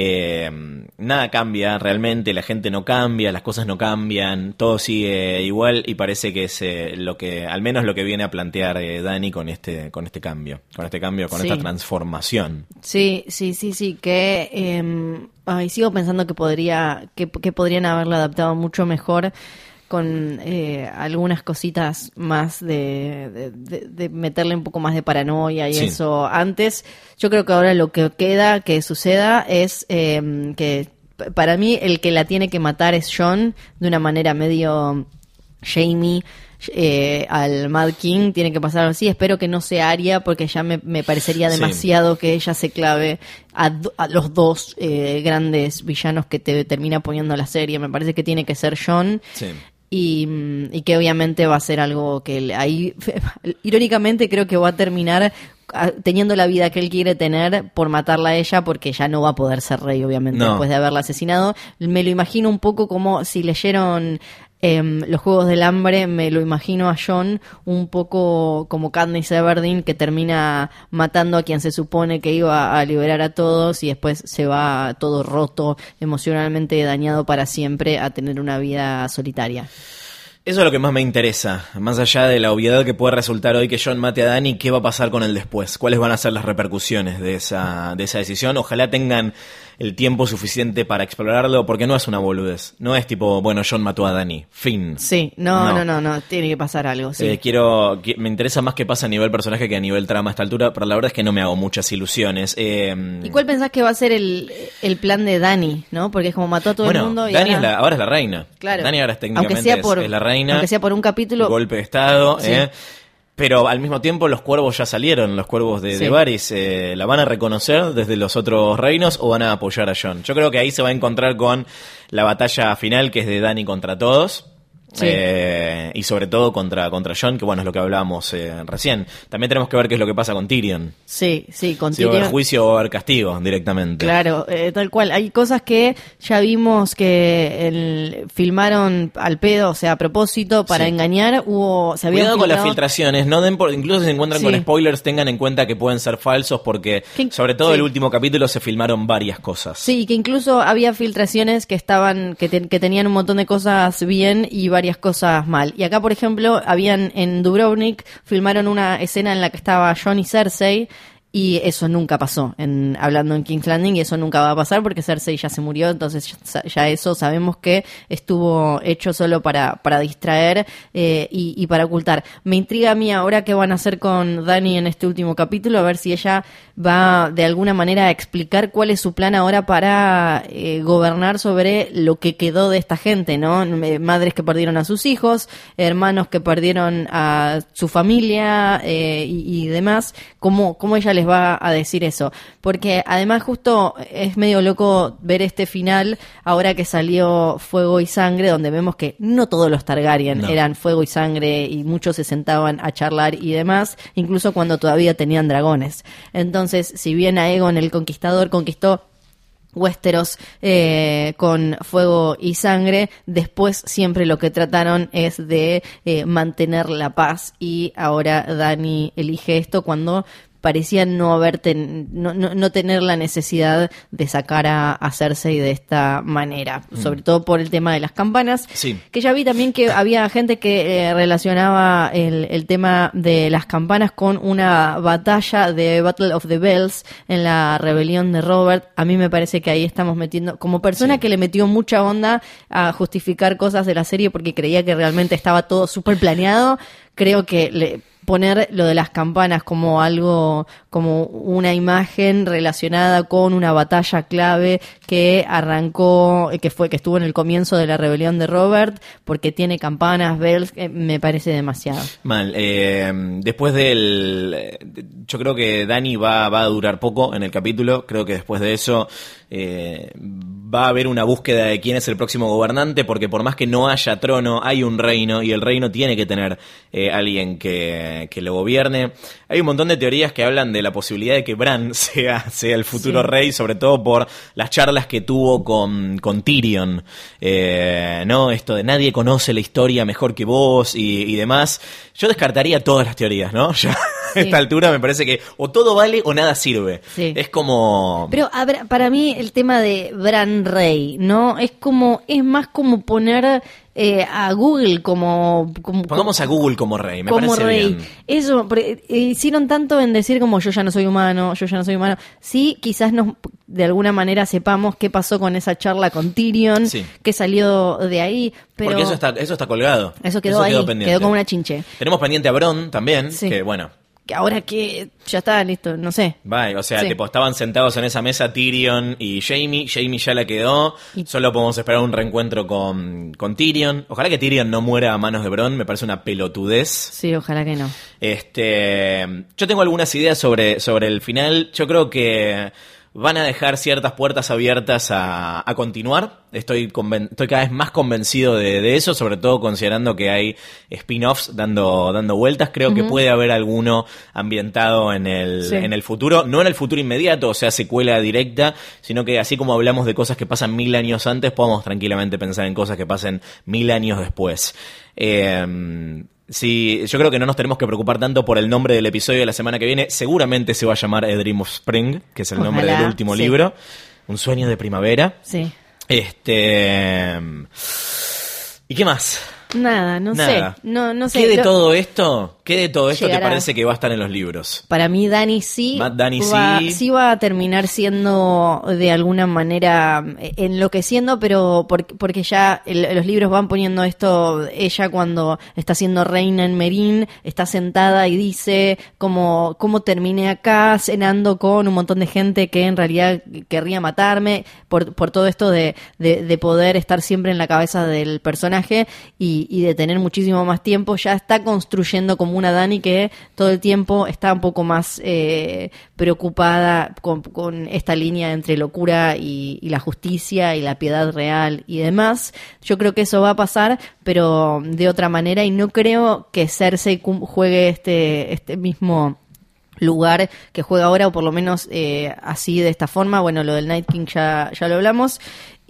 Eh, nada cambia realmente, la gente no cambia, las cosas no cambian, todo sigue igual y parece que es eh, lo que, al menos lo que viene a plantear eh, Dani con este, con este cambio, con este cambio, con Sí. esta transformación. Sí, sí, sí, sí, que eh, ay, sigo pensando que podría, que, que podrían haberlo adaptado mucho mejor con eh, algunas cositas más de, de- de- de meterle un poco más de paranoia y Sí. eso antes. Yo creo que ahora lo que queda que suceda es eh, que para mí el que la tiene que matar es John de una manera medio Jamie eh, al Mad King tiene que pasar algo así. Espero que no sea Arya porque ya me, me parecería Sí. demasiado que ella se clave a, do- a los dos eh, grandes villanos que te termina poniendo la serie. Me parece que tiene que ser John. Sí. Y, y que obviamente va a ser algo que ahí, irónicamente creo que va a terminar ah, teniendo la vida que él quiere tener por matarla a ella porque ya no va a poder ser rey obviamente No. después de haberla asesinado. Me lo imagino un poco como si leyeron em, los Juegos del Hambre, me lo imagino a John un poco como Katniss Everdeen que termina matando a quien se supone que iba a liberar a todos y después se va todo roto, emocionalmente dañado para siempre a tener una vida solitaria. Eso es lo que más me interesa, más allá de la obviedad que puede resultar hoy que John mate a Dani, ¿qué va a pasar con él después? ¿Cuáles van a ser las repercusiones de esa, de esa decisión? Ojalá tengan el tiempo suficiente para explorarlo, porque no es una boludez. No es tipo, bueno, John mató a Dani, fin. Sí, no, No. no, no, no, tiene que pasar algo, sí. Eh, quiero, qui- me interesa más que pasa a nivel personaje que a nivel trama a esta altura, pero la verdad es que no me hago muchas ilusiones. Eh, ¿Y cuál pensás que va a ser el, el plan de Dani, no? Porque es como mató a todo bueno, el mundo y Dani ahora... es la- ahora es la reina. Claro. Dani ahora es técnicamente aunque sea es- por, es la reina. Aunque sea por un capítulo... golpe de estado, Sí. ¿eh? Pero al mismo tiempo los cuervos ya salieron, los cuervos de, de Sí. Varys, eh, ¿la van a reconocer desde los otros reinos o van a apoyar a John? Yo creo que ahí se va a encontrar con la batalla final que es de Dani contra todos. Sí. eh, y sobre todo contra, contra John, que bueno, es lo que hablábamos eh, recién. También tenemos que ver qué es lo que pasa con Tyrion. Sí, sí, con Si va a haber juicio o va a haber castigo directamente. Claro, eh, tal cual. Hay cosas que ya vimos que el- filmaron al pedo, o sea, a propósito, para Sí. engañar. Hubo, se Cuidado con las filtraciones, no den por, incluso si se encuentran Sí. con spoilers, tengan en cuenta que pueden ser falsos porque Que- sobre todo el último capítulo se filmaron varias cosas. Sí, que incluso había filtraciones que estaban, que, te- que tenían un montón de cosas bien y varias cosas mal. Y acá, por ejemplo, habían en Dubrovnik, filmaron una escena en la que estaba John y Cersei. Y eso nunca pasó, en, hablando en King's Landing, y eso nunca va a pasar porque Cersei ya se murió, entonces ya, ya eso sabemos que estuvo hecho solo para, para distraer eh, y, y para ocultar. Me intriga a mí ahora qué van a hacer con Dani en este último capítulo, a ver si ella va de alguna manera a explicar cuál es su plan ahora para eh, gobernar sobre lo que quedó de esta gente, ¿no? Eh, Madres que perdieron a sus hijos, hermanos que perdieron a su familia eh, y, y demás. ¿Cómo, ¿Cómo ella les va a decir eso? Porque además justo es medio loco ver este final ahora que salió Fuego y Sangre, donde vemos que no todos los Targaryen No. eran Fuego y Sangre y muchos se sentaban a charlar y demás, incluso cuando todavía tenían dragones. Entonces, si bien Aegon el Conquistador conquistó Westeros eh, con fuego y sangre. Después siempre lo que trataron es de eh, mantener la paz y ahora Dani elige esto cuando parecía no haber ten- no, no- no tener la necesidad de sacar a, a Cersei de esta manera, sobre todo por el tema de las campanas. Sí. Que ya vi también que había gente que eh, relacionaba el, el tema de las campanas con una batalla de Battle of the Bells en la rebelión de Robert. A mí me parece que ahí estamos metiendo, como persona Sí. que le metió mucha onda a justificar cosas de la serie porque creía que realmente estaba todo súper planeado, creo que le poner lo de las campanas como algo, como una imagen relacionada con una batalla clave que arrancó, eh, que fue, que estuvo en el comienzo de la rebelión de Robert, porque tiene campanas, bells, eh, me parece demasiado. Mal. eh, después del. Yo creo que Dani va, va a durar poco en el capítulo. Creo que después de eso eh, va a haber una búsqueda de quién es el próximo gobernante, porque por más que no haya trono, hay un reino y el reino tiene que tener eh, alguien que, que lo gobierne. Hay un montón de teorías que hablan de la posibilidad de que Bran sea, sea el futuro Sí. rey, sobre todo por las charlas que tuvo con, con Tyrion. Eh, ¿No? Esto de nadie conoce la historia mejor que vos y, y demás. Yo descartaría todas las teorías, ¿no? Ya, a esta altura me parece que o todo vale o nada sirve. Sí. Es como... Pero ver, para mí el tema de Bran Rey, ¿no? Es como, es más como poner eh, a Google como... como Pongamos a Google como rey, me como parece rey. bien. Eso, eh, hicieron tanto en decir como yo ya no soy humano, yo ya no soy humano. Sí, quizás nos, de alguna manera sepamos qué pasó con esa charla con Tyrion, Sí. qué salió de ahí, pero Porque eso está, eso está colgado. eso quedó ahí, pendiente. quedó como una chinche. Tenemos pendiente a Bron también, Sí. que bueno, Que ahora que ya está, listo, no sé. Bye, o sea, Sí. tipo, estaban sentados en esa mesa Tyrion y Jamie. Jamie ya la quedó. Y- Solo podemos esperar un reencuentro con, con Tyrion. Ojalá que Tyrion no muera a manos de Bron, me parece una pelotudez. Sí, ojalá que no. Este, yo tengo algunas ideas sobre, sobre el final. Yo creo que van a dejar ciertas puertas abiertas a, a continuar. Estoy, estoy cada vez más convencido de, de eso, sobre todo considerando que hay spin-offs dando, dando vueltas. Creo que puede haber alguno ambientado en el, Sí. en el futuro, no en el futuro inmediato, o sea, secuela directa, sino que así como hablamos de cosas que pasan mil años antes, podemos tranquilamente pensar en cosas que pasen mil años después. Eh, Sí, yo creo que no nos tenemos que preocupar tanto por el nombre del episodio de la semana que viene. Seguramente se va a llamar A Dream of Spring, que es el nombre del último sí. libro. Un sueño de primavera. Sí. Este. ¿Y qué más? Nada, no Nada. sé. No, no sé. ¿Qué de Lo- todo esto? ¿Qué de todo esto te parece que va a estar en los libros? Para mí Dani sí, Dani va, sí. va a terminar siendo de alguna manera eh, enloqueciendo, pero porque, porque ya el- los libros van poniendo esto, ella cuando está siendo reina en Merín, está sentada y dice como cómo terminé acá cenando con un montón de gente que en realidad querría matarme, por, por todo esto de, de, de poder estar siempre en la cabeza del personaje y, y de tener muchísimo más tiempo, ya está construyendo como una Dani que todo el tiempo está un poco más eh, preocupada con, con esta línea entre locura y, la justicia y la piedad real y demás. Yo creo que eso va a pasar, pero de otra manera y no creo que Cersei juegue este, este mismo lugar que juega ahora, o por lo menos eh, así de esta forma. Bueno, lo del Night King ya, ya lo hablamos.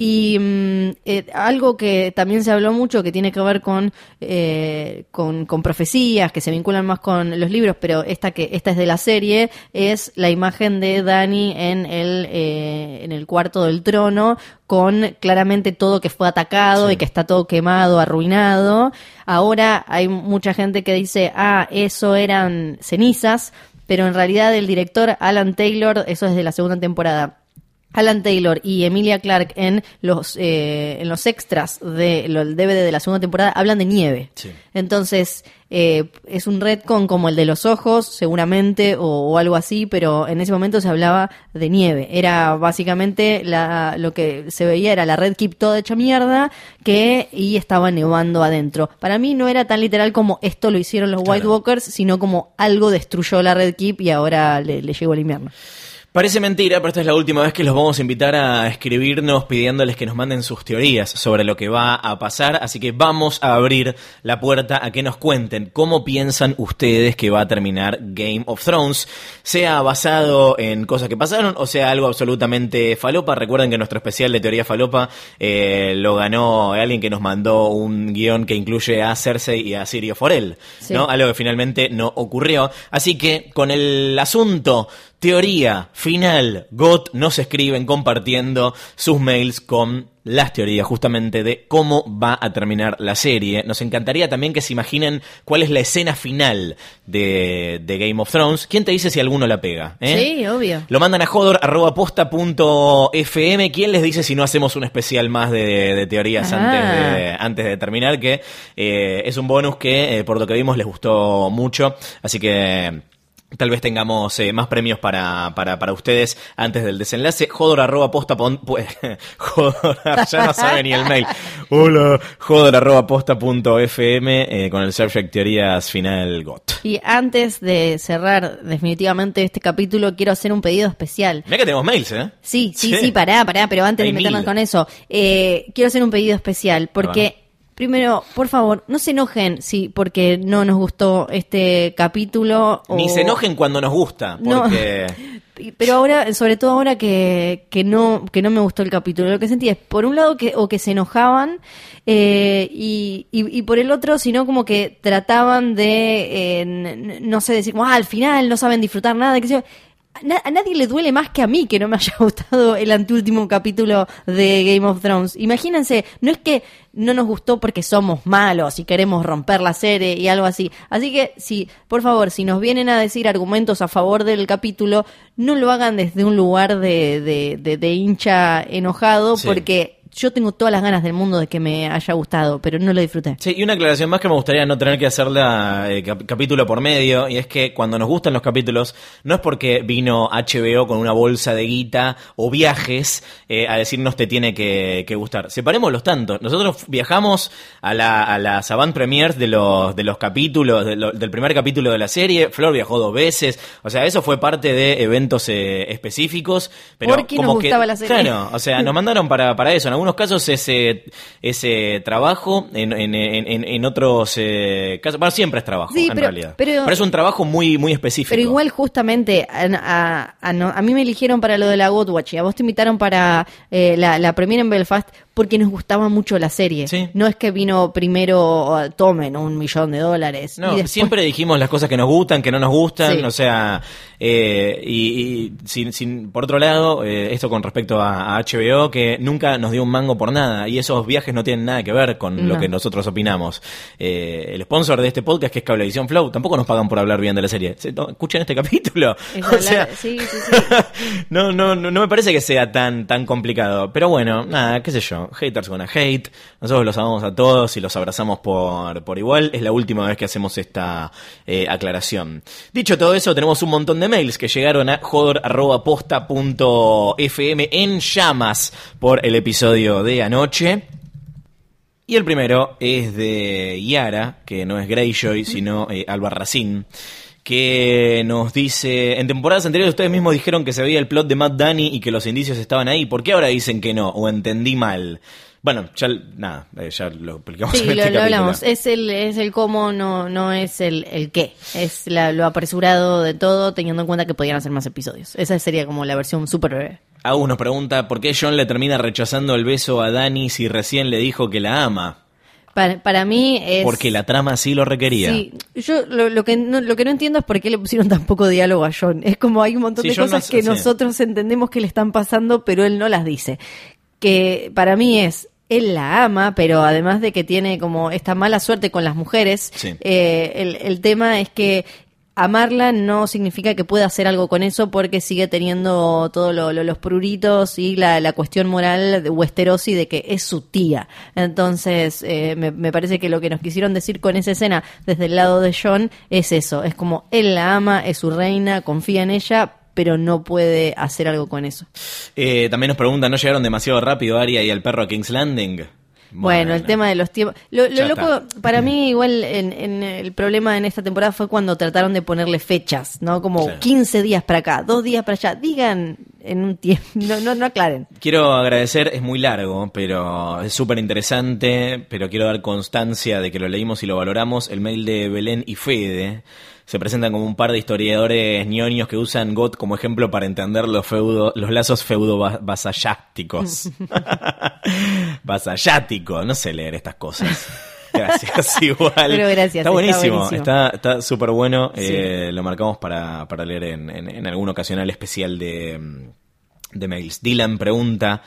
Y mm, eh, algo que también se habló mucho, que tiene que ver con, eh, con, con profecías, que se vinculan más con los libros, pero esta que esta es de la serie, es la imagen de Dani en el, eh, en el cuarto del trono, con claramente todo que fue atacado Sí. y que está todo quemado, arruinado. Ahora hay mucha gente que dice, ah, eso eran cenizas, pero en realidad el director Alan Taylor, eso es de la segunda temporada. Alan Taylor y Emilia Clarke en los eh, en los extras de lo- del DVD de la segunda temporada hablan de nieve. Sí. Entonces eh, es un retcon como el de los ojos, seguramente o, o algo así, pero en ese momento se hablaba de nieve. Era básicamente la, lo que se veía era la Red Keep toda hecha mierda que y estaba nevando adentro. Para mí no era tan literal como esto lo hicieron los White. Walkers, sino como algo destruyó la Red Keep y ahora le, le llegó el invierno. Parece mentira, pero esta es la última vez que los vamos a invitar a escribirnos pidiéndoles que nos manden sus teorías sobre lo que va a pasar, así que vamos a abrir la puerta a que nos cuenten cómo piensan ustedes que va a terminar Game of Thrones, sea basado en cosas que pasaron o sea algo absolutamente falopa. Recuerden que nuestro especial de teoría falopa eh, lo ganó alguien que nos mandó un guion que incluye a Cersei y a Sirio Forel, Sí. ¿no? Algo que finalmente no ocurrió. Así que con el asunto teoría final, GOT nos escriben compartiendo sus mails con las teorías justamente de cómo va a terminar la serie. Nos encantaría también que se imaginen cuál es la escena final de, de Game of Thrones. ¿Quién te dice si alguno la pega? eh? Sí, obvio. Lo mandan a jodor.posta.fm. ¿Quién les dice si no hacemos un especial más de, de teorías Ah. antes, de, antes de terminar? Que eh, es un bonus que, eh, por lo que vimos, les gustó mucho. Así que. Tal vez tengamos eh, más premios para, para, para ustedes antes del desenlace. Jodor arroba posta pon- pu- Jodor, ya no sabe ni el mail. Hola, jodor arroba posta punto fm eh, con el subject teorías final GOT. Y antes de cerrar definitivamente este capítulo, quiero hacer un pedido especial. Mira que tenemos mails, ¿eh? Sí, sí, Sí. sí, pará, pará, pero antes Hay de meternos mil. con eso, eh, quiero hacer un pedido especial porque Primero, por favor, no se enojen si porque no nos gustó este capítulo. Ni se enojen cuando nos gusta, No. porque... Pero ahora, sobre todo ahora que, que no que no me gustó el capítulo, lo que sentí es, por un lado, que o que se enojaban eh, y, y, y por el otro, sino como que trataban de, eh, no sé, decir ah, al final no saben disfrutar nada, que na- a nadie le duele más que a mí que no me haya gustado el anteúltimo capítulo de Game of Thrones. Imagínense, no es que no nos gustó porque somos malos y queremos romper la serie y algo así. Así que, si, por favor, si nos vienen a decir argumentos a favor del capítulo, no lo hagan desde un lugar de, de, de- de hincha enojado, Sí. porque yo tengo todas las ganas del mundo de que me haya gustado, pero no lo disfruté. Sí, y una aclaración más que me gustaría no tener que hacerla eh, cap- capítulo por medio, y es que cuando nos gustan los capítulos, no es porque vino HBO con una bolsa de guita o viajes eh, a decirnos te tiene que, que gustar. Separemos los tantos. Nosotros viajamos a la, a las avant premiers de los, de los capítulos, de lo- del primer capítulo de la serie. Flor viajó dos veces. O sea, eso fue parte de eventos eh, específicos. Pero Porque nos como que- gustaba la serie. Claro, o sea, nos mandaron para, para eso. En algunos casos ese, ese trabajo, en, en, en, en- otros eh, casos, bueno, siempre es trabajo, Sí, en pero- realidad. pero- es un trabajo muy, muy específico. Pero igual justamente a, a- a a mí me eligieron para lo de la Godwatch y a vos te invitaron para eh, la, la premiere en Belfast porque nos gustaba mucho la serie. Sí. No es que vino primero, oh, tomen un millón de dólares. No, y después- siempre dijimos las cosas que nos gustan, que no nos gustan, Sí. o sea, eh, y, y sin, sin- por otro lado, eh, esto con respecto a, a HBO, que nunca nos dio un mango por nada, y esos viajes no tienen nada que ver con lo que nosotros opinamos. Eh, el sponsor de este podcast, que es Cablevisión Flow, tampoco nos pagan por hablar bien de la serie. Escuchen este capítulo. Es O hablar- sea, sí, sí, sí. no, no, no, no me parece que sea tan, tan complicado. Pero bueno, nada, qué sé yo. Haters gonna hate. Nosotros los amamos a todos y los abrazamos por, por igual. Es la última vez que hacemos esta eh, aclaración. Dicho todo eso, tenemos un montón de mails que llegaron a jodor.posta.fm en llamas por el episodio de anoche. Y el primero es de Yara, que no es Greyjoy, sino eh, Albarracín, que nos dice, en temporadas anteriores ustedes mismos dijeron que se veía el plot de Matt Danny y que los indicios estaban ahí, ¿por qué ahora dicen que no? ¿O entendí mal? Bueno, ya, nada, eh, ya lo explicamos Sí, en lo, este lo capítulo. hablamos. Es el, es el cómo, no, no es el, el qué. Es la- lo apresurado de todo, teniendo en cuenta que podían hacer más episodios. Esa sería como la versión súper breve. Agus nos pregunta, ¿por qué John le termina rechazando el beso a Danny si recién le dijo que la ama? Para, para mí es... Porque la trama sí lo requería. Sí, yo lo, lo que no, lo que no entiendo es por qué le pusieron tan poco diálogo a John. Es como hay un montón Sí, de John cosas no- que sí. nosotros entendemos que le están pasando, pero él no las dice. Que para mí es, él la ama, pero además de que tiene como esta mala suerte con las mujeres, Sí. eh, el, el tema es que amarla no significa que pueda hacer algo con eso porque sigue teniendo todos los pruritos y la, cuestión moral de Westerosi de que es su tía. Entonces, eh, me, parece que lo que nos quisieron decir con esa escena desde el lado de John es eso, es como él la ama, es su reina, confía en ella, pero no puede hacer algo con eso. Eh, también nos preguntan, ¿no llegaron demasiado rápido Arya y el perro a King's Landing? Bueno, el tema de los tiempos. Lo, loco, para mí, igual, en, en el problema en esta temporada fue cuando trataron de ponerle fechas, ¿no? Como Sí. 15 días para acá, dos días para allá. Digan en un tiempo, no, no, no aclaren. Quiero agradecer, es muy largo, pero es súper interesante, pero quiero dar constancia de que lo leímos y lo valoramos, el mail de Belén y Fede. Se presentan como un par de historiadores ñoños que usan GOT como ejemplo para entender los, feudo, los lazos feudo-vasallácticos. Vasallático, no sé leer estas cosas. Gracias, igual. Pero gracias, Está está buenísimo, está está súper bueno. Sí. Eh, lo marcamos para, para leer en, en, en algún ocasional especial de, de mails. Dylan pregunta.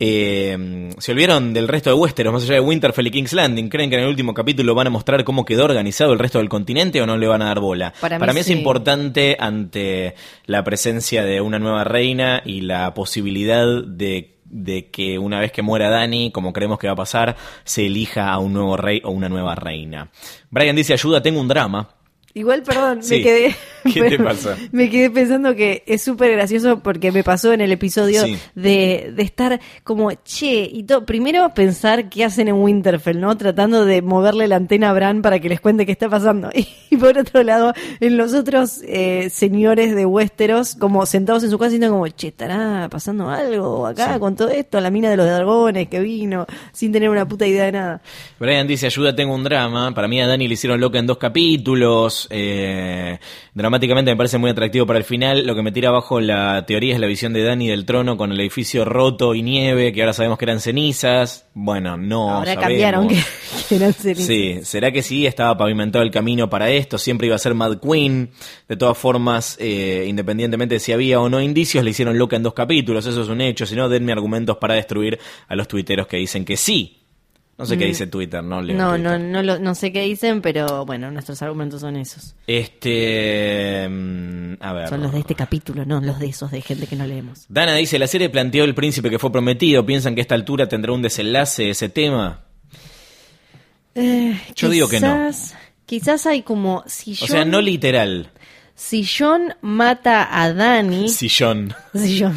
Eh, ¿Se olvidaron del resto de Westeros, más allá de Winterfell y King's Landing? ¿Creen que en el último capítulo van a mostrar cómo quedó organizado el resto del continente o no le van a dar bola? Para mí es sí. importante ante la presencia de una nueva reina y la posibilidad de, de que una vez que muera Dani, como creemos que va a pasar, se elija a un nuevo rey o una nueva reina. Brian dice, ayuda, tengo un drama. Igual, perdón, Sí. me quedé, ¿Qué te pasó? Me quedé pensando que es súper gracioso porque me pasó en el episodio Sí. de, de estar como, che, y todo. Primero pensar qué hacen en Winterfell, ¿no? Tratando de moverle la antena a Bran para que les cuente qué está pasando. Y, por otro lado, en los otros eh, señores de Westeros, como sentados en su casa, diciendo como, che, estará pasando algo acá Sí. con todo esto, la mina de los dragones que vino, sin tener una puta idea de nada. Brian dice, ayuda, tengo un drama. Para mí a Dani le hicieron loca en dos capítulos. Eh, dramáticamente me parece muy atractivo para el final. Lo que me tira abajo la teoría es la visión de Dani del trono con el edificio roto y nieve, que ahora sabemos que eran cenizas. Bueno, no Ahora sabemos. cambiaron que, que eran cenizas. Sí, ¿será que sí? Estaba pavimentado el camino para esto, siempre iba a ser Mad Queen. De todas formas, eh, independientemente de si había o no indicios, le hicieron loca en dos capítulos, eso es un hecho. Si no, denme argumentos para destruir a los tuiteros que dicen que sí. No sé qué dice Twitter, no leo Mm. No, Twitter. no, no, lo- no sé qué dicen, pero bueno, nuestros argumentos son esos. Este. mm, A ver. Son los de este capítulo, no los de esos de gente que no leemos. Dana dice: La serie planteó el príncipe que fue prometido. ¿Piensan que a esta altura tendrá un desenlace ese tema? Yo digo que no. Quizás- hay como si O sea, no literal. si Jon mata a Dani, Sillón. si Jon,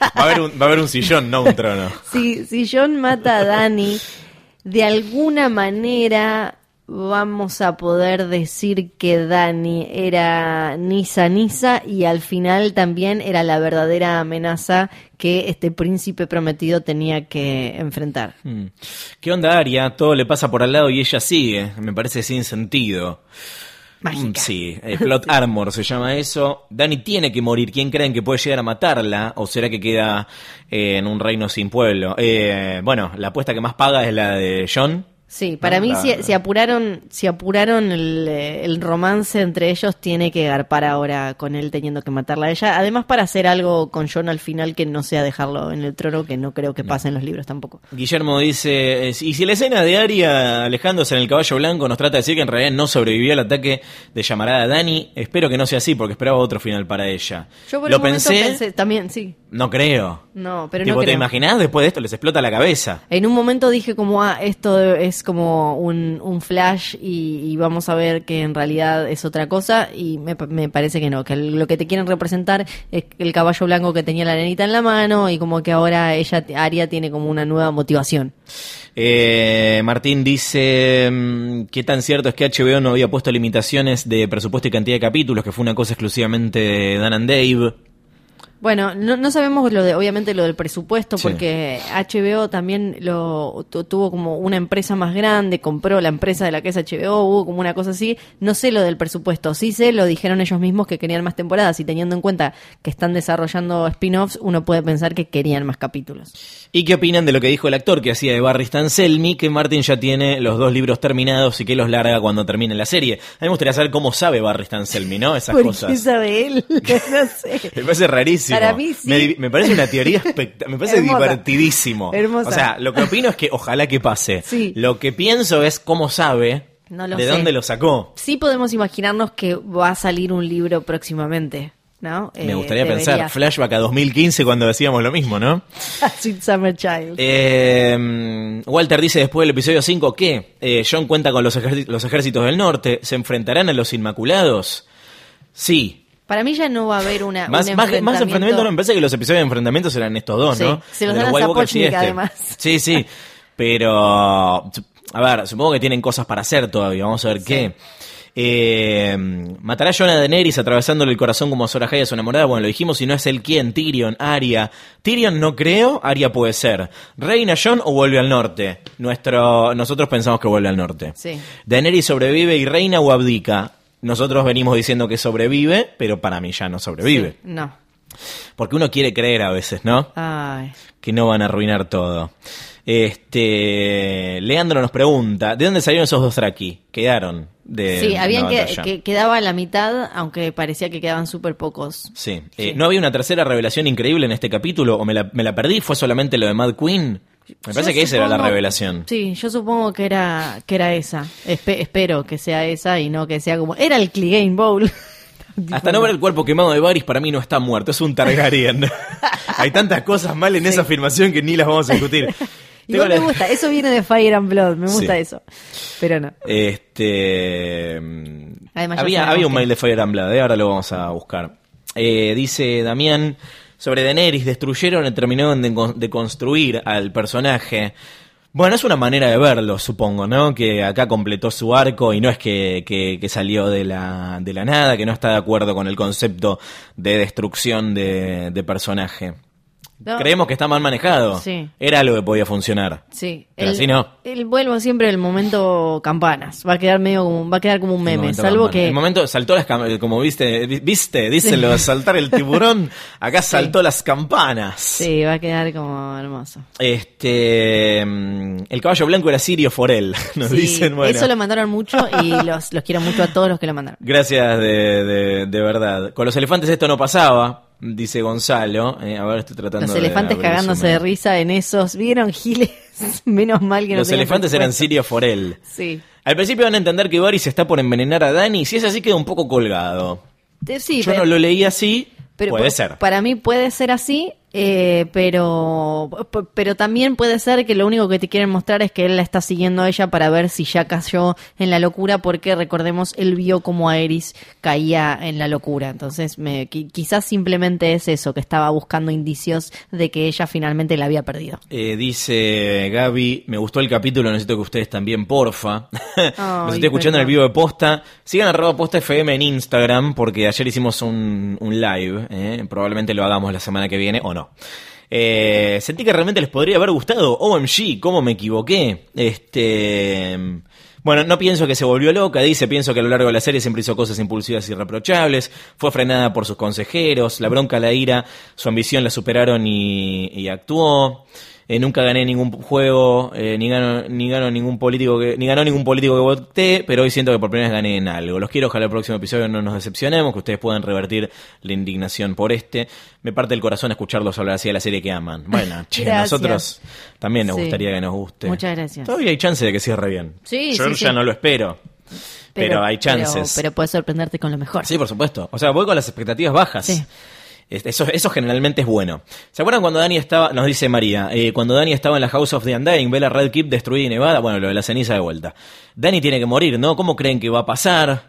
Va a haber un, va a haber un sillón, no un trono. si, si Jon mata a Dani, de alguna manera vamos a poder decir que Dani era Nisa Nisa y al final también era la verdadera amenaza que este príncipe prometido tenía que enfrentar. Hmm. ¿Qué onda, Aria? Todo le pasa por al lado y ella sigue. Me parece sin sentido. Mágica. Mm, Sí, eh, plot armor se llama eso. Dani tiene que morir. ¿Quién creen que puede llegar a matarla? ¿O será que queda eh, en un reino sin pueblo? Eh, bueno, la apuesta que más paga es la de John. Sí, para No, mí la- si, si apuraron, si apuraron el, el romance entre ellos, tiene que garpar ahora con él teniendo que matarla a ella. Además para hacer algo con John al final que no sea dejarlo en el trono, que no creo que pase en los libros tampoco. Guillermo dice, eh, y si la escena de Aria alejándose en el caballo blanco nos trata de decir que en realidad no sobrevivió al ataque de llamarada Dani, espero que no sea así porque esperaba otro final para ella. Yo por Lo un pensé, pensé, también, sí. no creo. No, pero tipo, no ¿te creo. imaginás? Después de esto les explota la cabeza. En un momento dije como, ah, esto es como un, un flash y, vamos a ver que en realidad es otra cosa y me, me parece que no, que lo que te quieren representar es el caballo blanco que tenía la nenita en la mano y como que ahora ella, Aria, tiene como una nueva motivación. Eh, Martín dice mm, qué tan cierto es que HBO no había puesto limitaciones de presupuesto y cantidad de capítulos, que fue una cosa exclusivamente de Dan and Dave. Bueno, no, no sabemos lo de, obviamente lo del presupuesto, Sí. porque HBO también lo tu- tuvo como una empresa más grande, compró la empresa de la que es HBO, hubo como una cosa así. No sé lo del presupuesto, sí sé, lo dijeron ellos mismos que querían más temporadas y teniendo en cuenta que están desarrollando spin-offs, uno puede pensar que querían más capítulos. ¿Y qué opinan de lo que dijo el actor que hacía de Barry Stan Selmy, que Martin ya tiene los dos libros terminados y que los larga cuando termine la serie? A mí me gustaría saber cómo sabe Barry Stan Selmy, ¿no? Esas ¿Por qué cosas. sabe él? no sé. Me parece rarísimo. Para mí sí. Me, parece una teoría espectacular. Me parece Hermosa. divertidísimo. Hermosa. O sea, lo que opino es que ojalá que pase. Sí. Lo que pienso es cómo sabe No lo de sé. dónde lo sacó. Sí podemos imaginarnos que va a salir un libro próximamente, ¿no? Me Eh, gustaría pensar flashback a 2015 cuando decíamos lo mismo, ¿no? Sweet Summer Child. Eh, Walter dice después del episodio 5 que eh, John cuenta con los, los ejércitos del norte. ¿Se enfrentarán a los Inmaculados? Sí. Para mí ya no va a haber una, Más, un más, más enfrentamiento no, me parece que los episodios de enfrentamientos eran estos dos, Sí, ¿no? se los dan a este. además. Sí, sí. Pero, a ver, supongo que tienen cosas para hacer todavía. Vamos a ver qué. Eh, ¿Matará a John a Daenerys atravesándole el corazón como a Sora Ahai a su enamorada? Bueno, lo dijimos, si no es el quién, Tyrion, Arya. Tyrion no creo, Arya puede ser. ¿Reina John o vuelve al norte? Nuestro, nosotros pensamos que vuelve al norte. Sí. Daenerys sobrevive y reina o abdica. Nosotros venimos diciendo que sobrevive, pero para mí ya no sobrevive. Sí, no. Porque uno quiere creer a veces, ¿no? Ay. Que no van a arruinar todo. Este, Leandro nos pregunta, ¿de dónde salieron esos dos Draki? Quedaron de Sí, habían que, quedaba la mitad, aunque parecía que quedaban súper pocos. Sí. Eh, ¿No había una tercera revelación increíble en este capítulo? ¿O me la, me la perdí? ¿Fue solamente lo de Mad Queen? Me parece Yo que esa era la revelación. Sí, yo supongo que era que era esa. Espe- espero que sea esa y no que sea como era el Clegane Bowl. Hasta no ver el cuerpo quemado de Varys, para mí no está muerto, es un Targaryen. Hay tantas cosas mal en esa afirmación que ni las vamos a discutir. Igual me gusta, eso viene de Fire and Blood, me gusta Sí. eso. Pero no. Este. Además, había, había un mail de Fire and Blood, eh, ahora lo vamos a buscar. Eh, dice Damián sobre Daenerys, destruyeron y terminaron de, de construir al personaje. Bueno, es una manera de verlo, supongo, ¿no? Que acá completó su arco y no es que, que- que salió de la, de la nada, que no está de acuerdo con el concepto de destrucción de, de personaje. No. Creemos que está mal manejado. Sí. Era algo que podía funcionar. Sí, Pero el, así no. el vuelvo siempre el momento campanas. Va a quedar medio como, va a quedar como un meme, salvo campana. que El momento saltó las campanas, como viste, vi- viste, dicen lo de saltar el tiburón, acá saltó las campanas. sí, va a quedar como hermoso. Este, mm, el caballo blanco era Sirio Forel, nos Sí, dicen, bueno. Eso lo mandaron mucho y los, los quiero mucho a todos los que lo mandaron. Gracias de, de- de verdad. Con los elefantes esto no pasaba, dice Gonzalo. Eh, a ver, estoy tratando Los de elefantes cagándose de risa en esos. ¿Vieron, Giles? Menos mal que no Los tenían elefantes eran. Sirio Forel. Sí. Al principio van a entender que Varys está por envenenar a Dani. Si es así, queda un poco colgado. Sí, Yo pero- no lo leí así. Pero Puede por- ser. Para mí puede ser así, eh, pero, pero también puede ser que lo único que te quieren mostrar es que él la está siguiendo a ella para ver si ya cayó en la locura, porque recordemos, él vio como Aerys caía en la locura. Entonces, me, qui- quizás simplemente es eso, que estaba buscando indicios de que ella finalmente la había perdido. Eh, dice Gaby, me gustó el capítulo, necesito que ustedes también, porfa. Los estoy escuchando en el vivo de posta. Sigan arroba posta FM en Instagram, porque ayer hicimos un, un live. eh, Probablemente lo hagamos la semana que viene o no. Eh, sentí que realmente les podría haber gustado. OMG, ¿cómo me equivoqué? Este. Bueno, no pienso que se volvió loca, dice, pienso que a lo largo de la serie siempre hizo cosas impulsivas y irreprochables, fue frenada por sus consejeros, la bronca, la ira, su ambición la superaron y actuó. Eh, nunca gané ningún juego, eh, ni ganó, ni ganó ningún político que, ni ganó ningún político que voté, pero hoy siento que por primera vez gané en algo. Los quiero, ojalá el próximo episodio no nos decepcionemos, que ustedes puedan revertir la indignación por este. Me parte el corazón escucharlos hablar así de la serie que aman. Bueno, che, Gracias. nosotros también nos Sí. gustaría que nos guste. Muchas gracias. Todavía hay chance de que cierre bien. Sí, Yo sí, ya sí. no lo espero. Pero, hay chances. Pero, pero puede sorprenderte con lo mejor. Sí, por supuesto. O sea, voy con las expectativas bajas. Sí. Eso, eso generalmente es bueno. ¿Se acuerdan cuando Dani estaba, nos dice María, eh, cuando Dani estaba en la House of the Undying, ve la Red Keep destruida y nevada? Bueno, lo de la ceniza de vuelta. Dani tiene que morir, ¿no? ¿Cómo creen que va a pasar?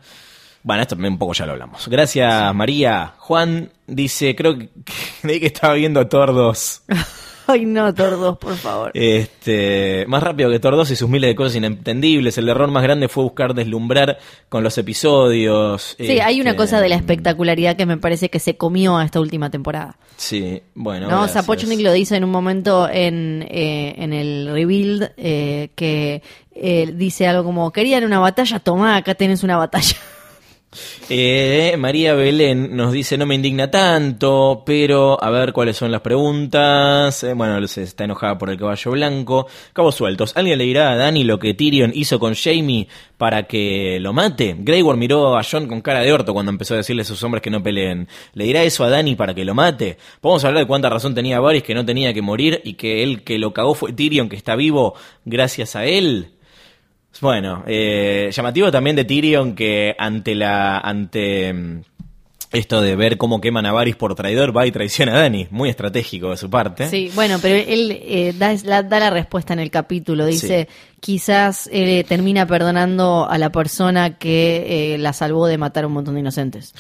Bueno, esto un poco ya lo hablamos. Gracias, María. Juan dice, creo que, creí que estaba viendo Thor 2. Ay, no, tordos, por favor. Este, más rápido que 2 y sus miles de cosas inentendibles. El error más grande fue buscar deslumbrar con los episodios. Sí, hay una Este, cosa de la espectacularidad que me parece que se comió a esta última temporada. Sí, bueno. No, gracias. Sapochnik lo dice en un momento en, eh, en el rebuild eh, que eh, dice algo como querían una batalla, tomá, acá tenés una batalla. Eh, María Belén nos dice, no me indigna tanto, pero a ver cuáles son las preguntas. Eh, bueno, está enojada por el caballo blanco. Cabos sueltos. ¿Alguien le dirá a Dani lo que Tyrion hizo con Jamie para que lo mate? Grey Worm miró a John con cara de orto cuando empezó a decirle a sus hombres que no peleen. ¿Le dirá eso a Dani para que lo mate? Podemos hablar de cuánta razón tenía Varys que no tenía que morir y que él que lo cagó fue Tyrion que está vivo gracias a él. Bueno, eh, llamativo también de Tyrion que ante la ante mm, esto de ver cómo queman a Varys por traidor va y traiciona a Dani, muy estratégico de su parte. Sí, bueno, pero él eh, da, la, da la respuesta en el capítulo. Dice, quizás eh, termina perdonando a la persona que eh, la salvó de matar a un montón de inocentes.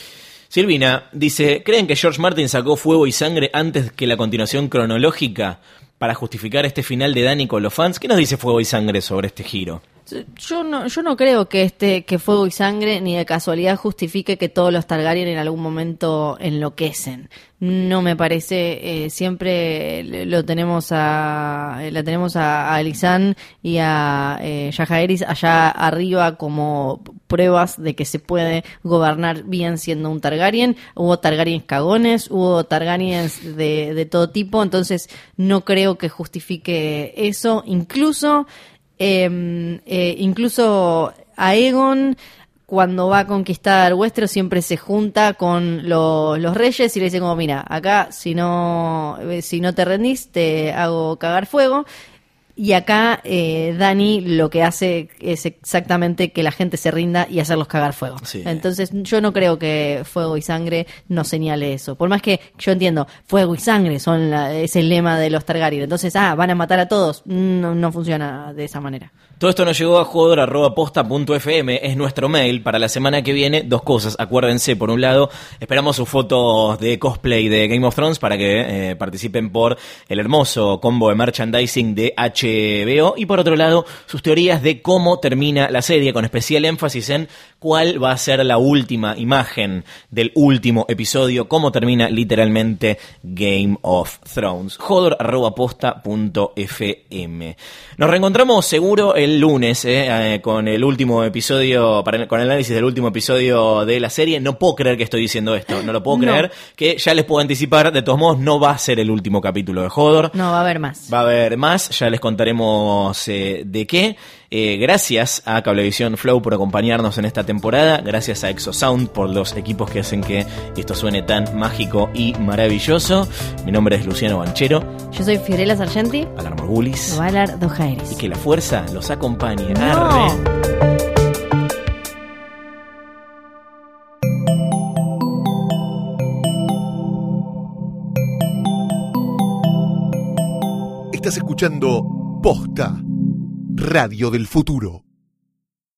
Silvina dice, ¿creen que George Martin sacó fuego y sangre antes que la continuación cronológica para justificar este final de Dani con los fans? ¿Qué nos dice fuego y sangre sobre este giro? Yo no, yo no creo que este que fuego y sangre ni de casualidad justifique que todos los Targaryen en algún momento enloquecen. No me parece. eh, siempre lo tenemos a la tenemos a, a y a eh, Jaehaerys allá arriba como pruebas de que se puede gobernar bien siendo un Targaryen. Hubo Targaryens cagones, hubo Targaryens de, de todo tipo, entonces no creo que justifique eso. Incluso eh, eh, incluso Aegon, cuando va a conquistar Westeros, siempre se junta con lo- los reyes y le dice como, mira, acá si no, eh, si no te rendís, te hago cagar fuego. Y acá eh, Dani lo que hace es exactamente que la gente se rinda y hacerlos cagar fuego. Sí. Entonces yo no creo que fuego y sangre nos señale eso. Por más que yo entiendo, fuego y sangre son la- es el lema de los Targaryen. Entonces, ah, van a matar a todos. No, no funciona de esa manera. Todo esto nos llegó a jugador.posta.fm, es nuestro mail para la semana que viene. Dos cosas, acuérdense, por un lado, esperamos sus fotos de cosplay de Game of Thrones para que eh, participen por el hermoso combo de merchandising de HBO. Y por otro lado, sus teorías de cómo termina la serie, con especial énfasis en cuál va a ser la última imagen del último episodio, cómo termina literalmente Game of Thrones. Jodor.posta.fm. Nos reencontramos seguro el lunes eh, eh, con el último episodio, para, con el análisis del último episodio de la serie. No puedo creer que estoy diciendo esto, no lo puedo No. creer, que ya les puedo anticipar, de todos modos no va a ser el último capítulo de Jodor. No, va a haber más. Va a haber más, ya les contaremos eh, de qué. Eh, gracias a Cablevisión Flow por acompañarnos en esta temporada. Gracias a Exosound por los equipos que hacen que esto suene tan mágico y maravilloso. Mi nombre es Luciano Banchero, Yo soy Fiorella Sargenti. Alarma Gulis. Valar Dojaeris. Y que la fuerza los acompañe. No. Arre. Estás escuchando Posta, Radio del Futuro.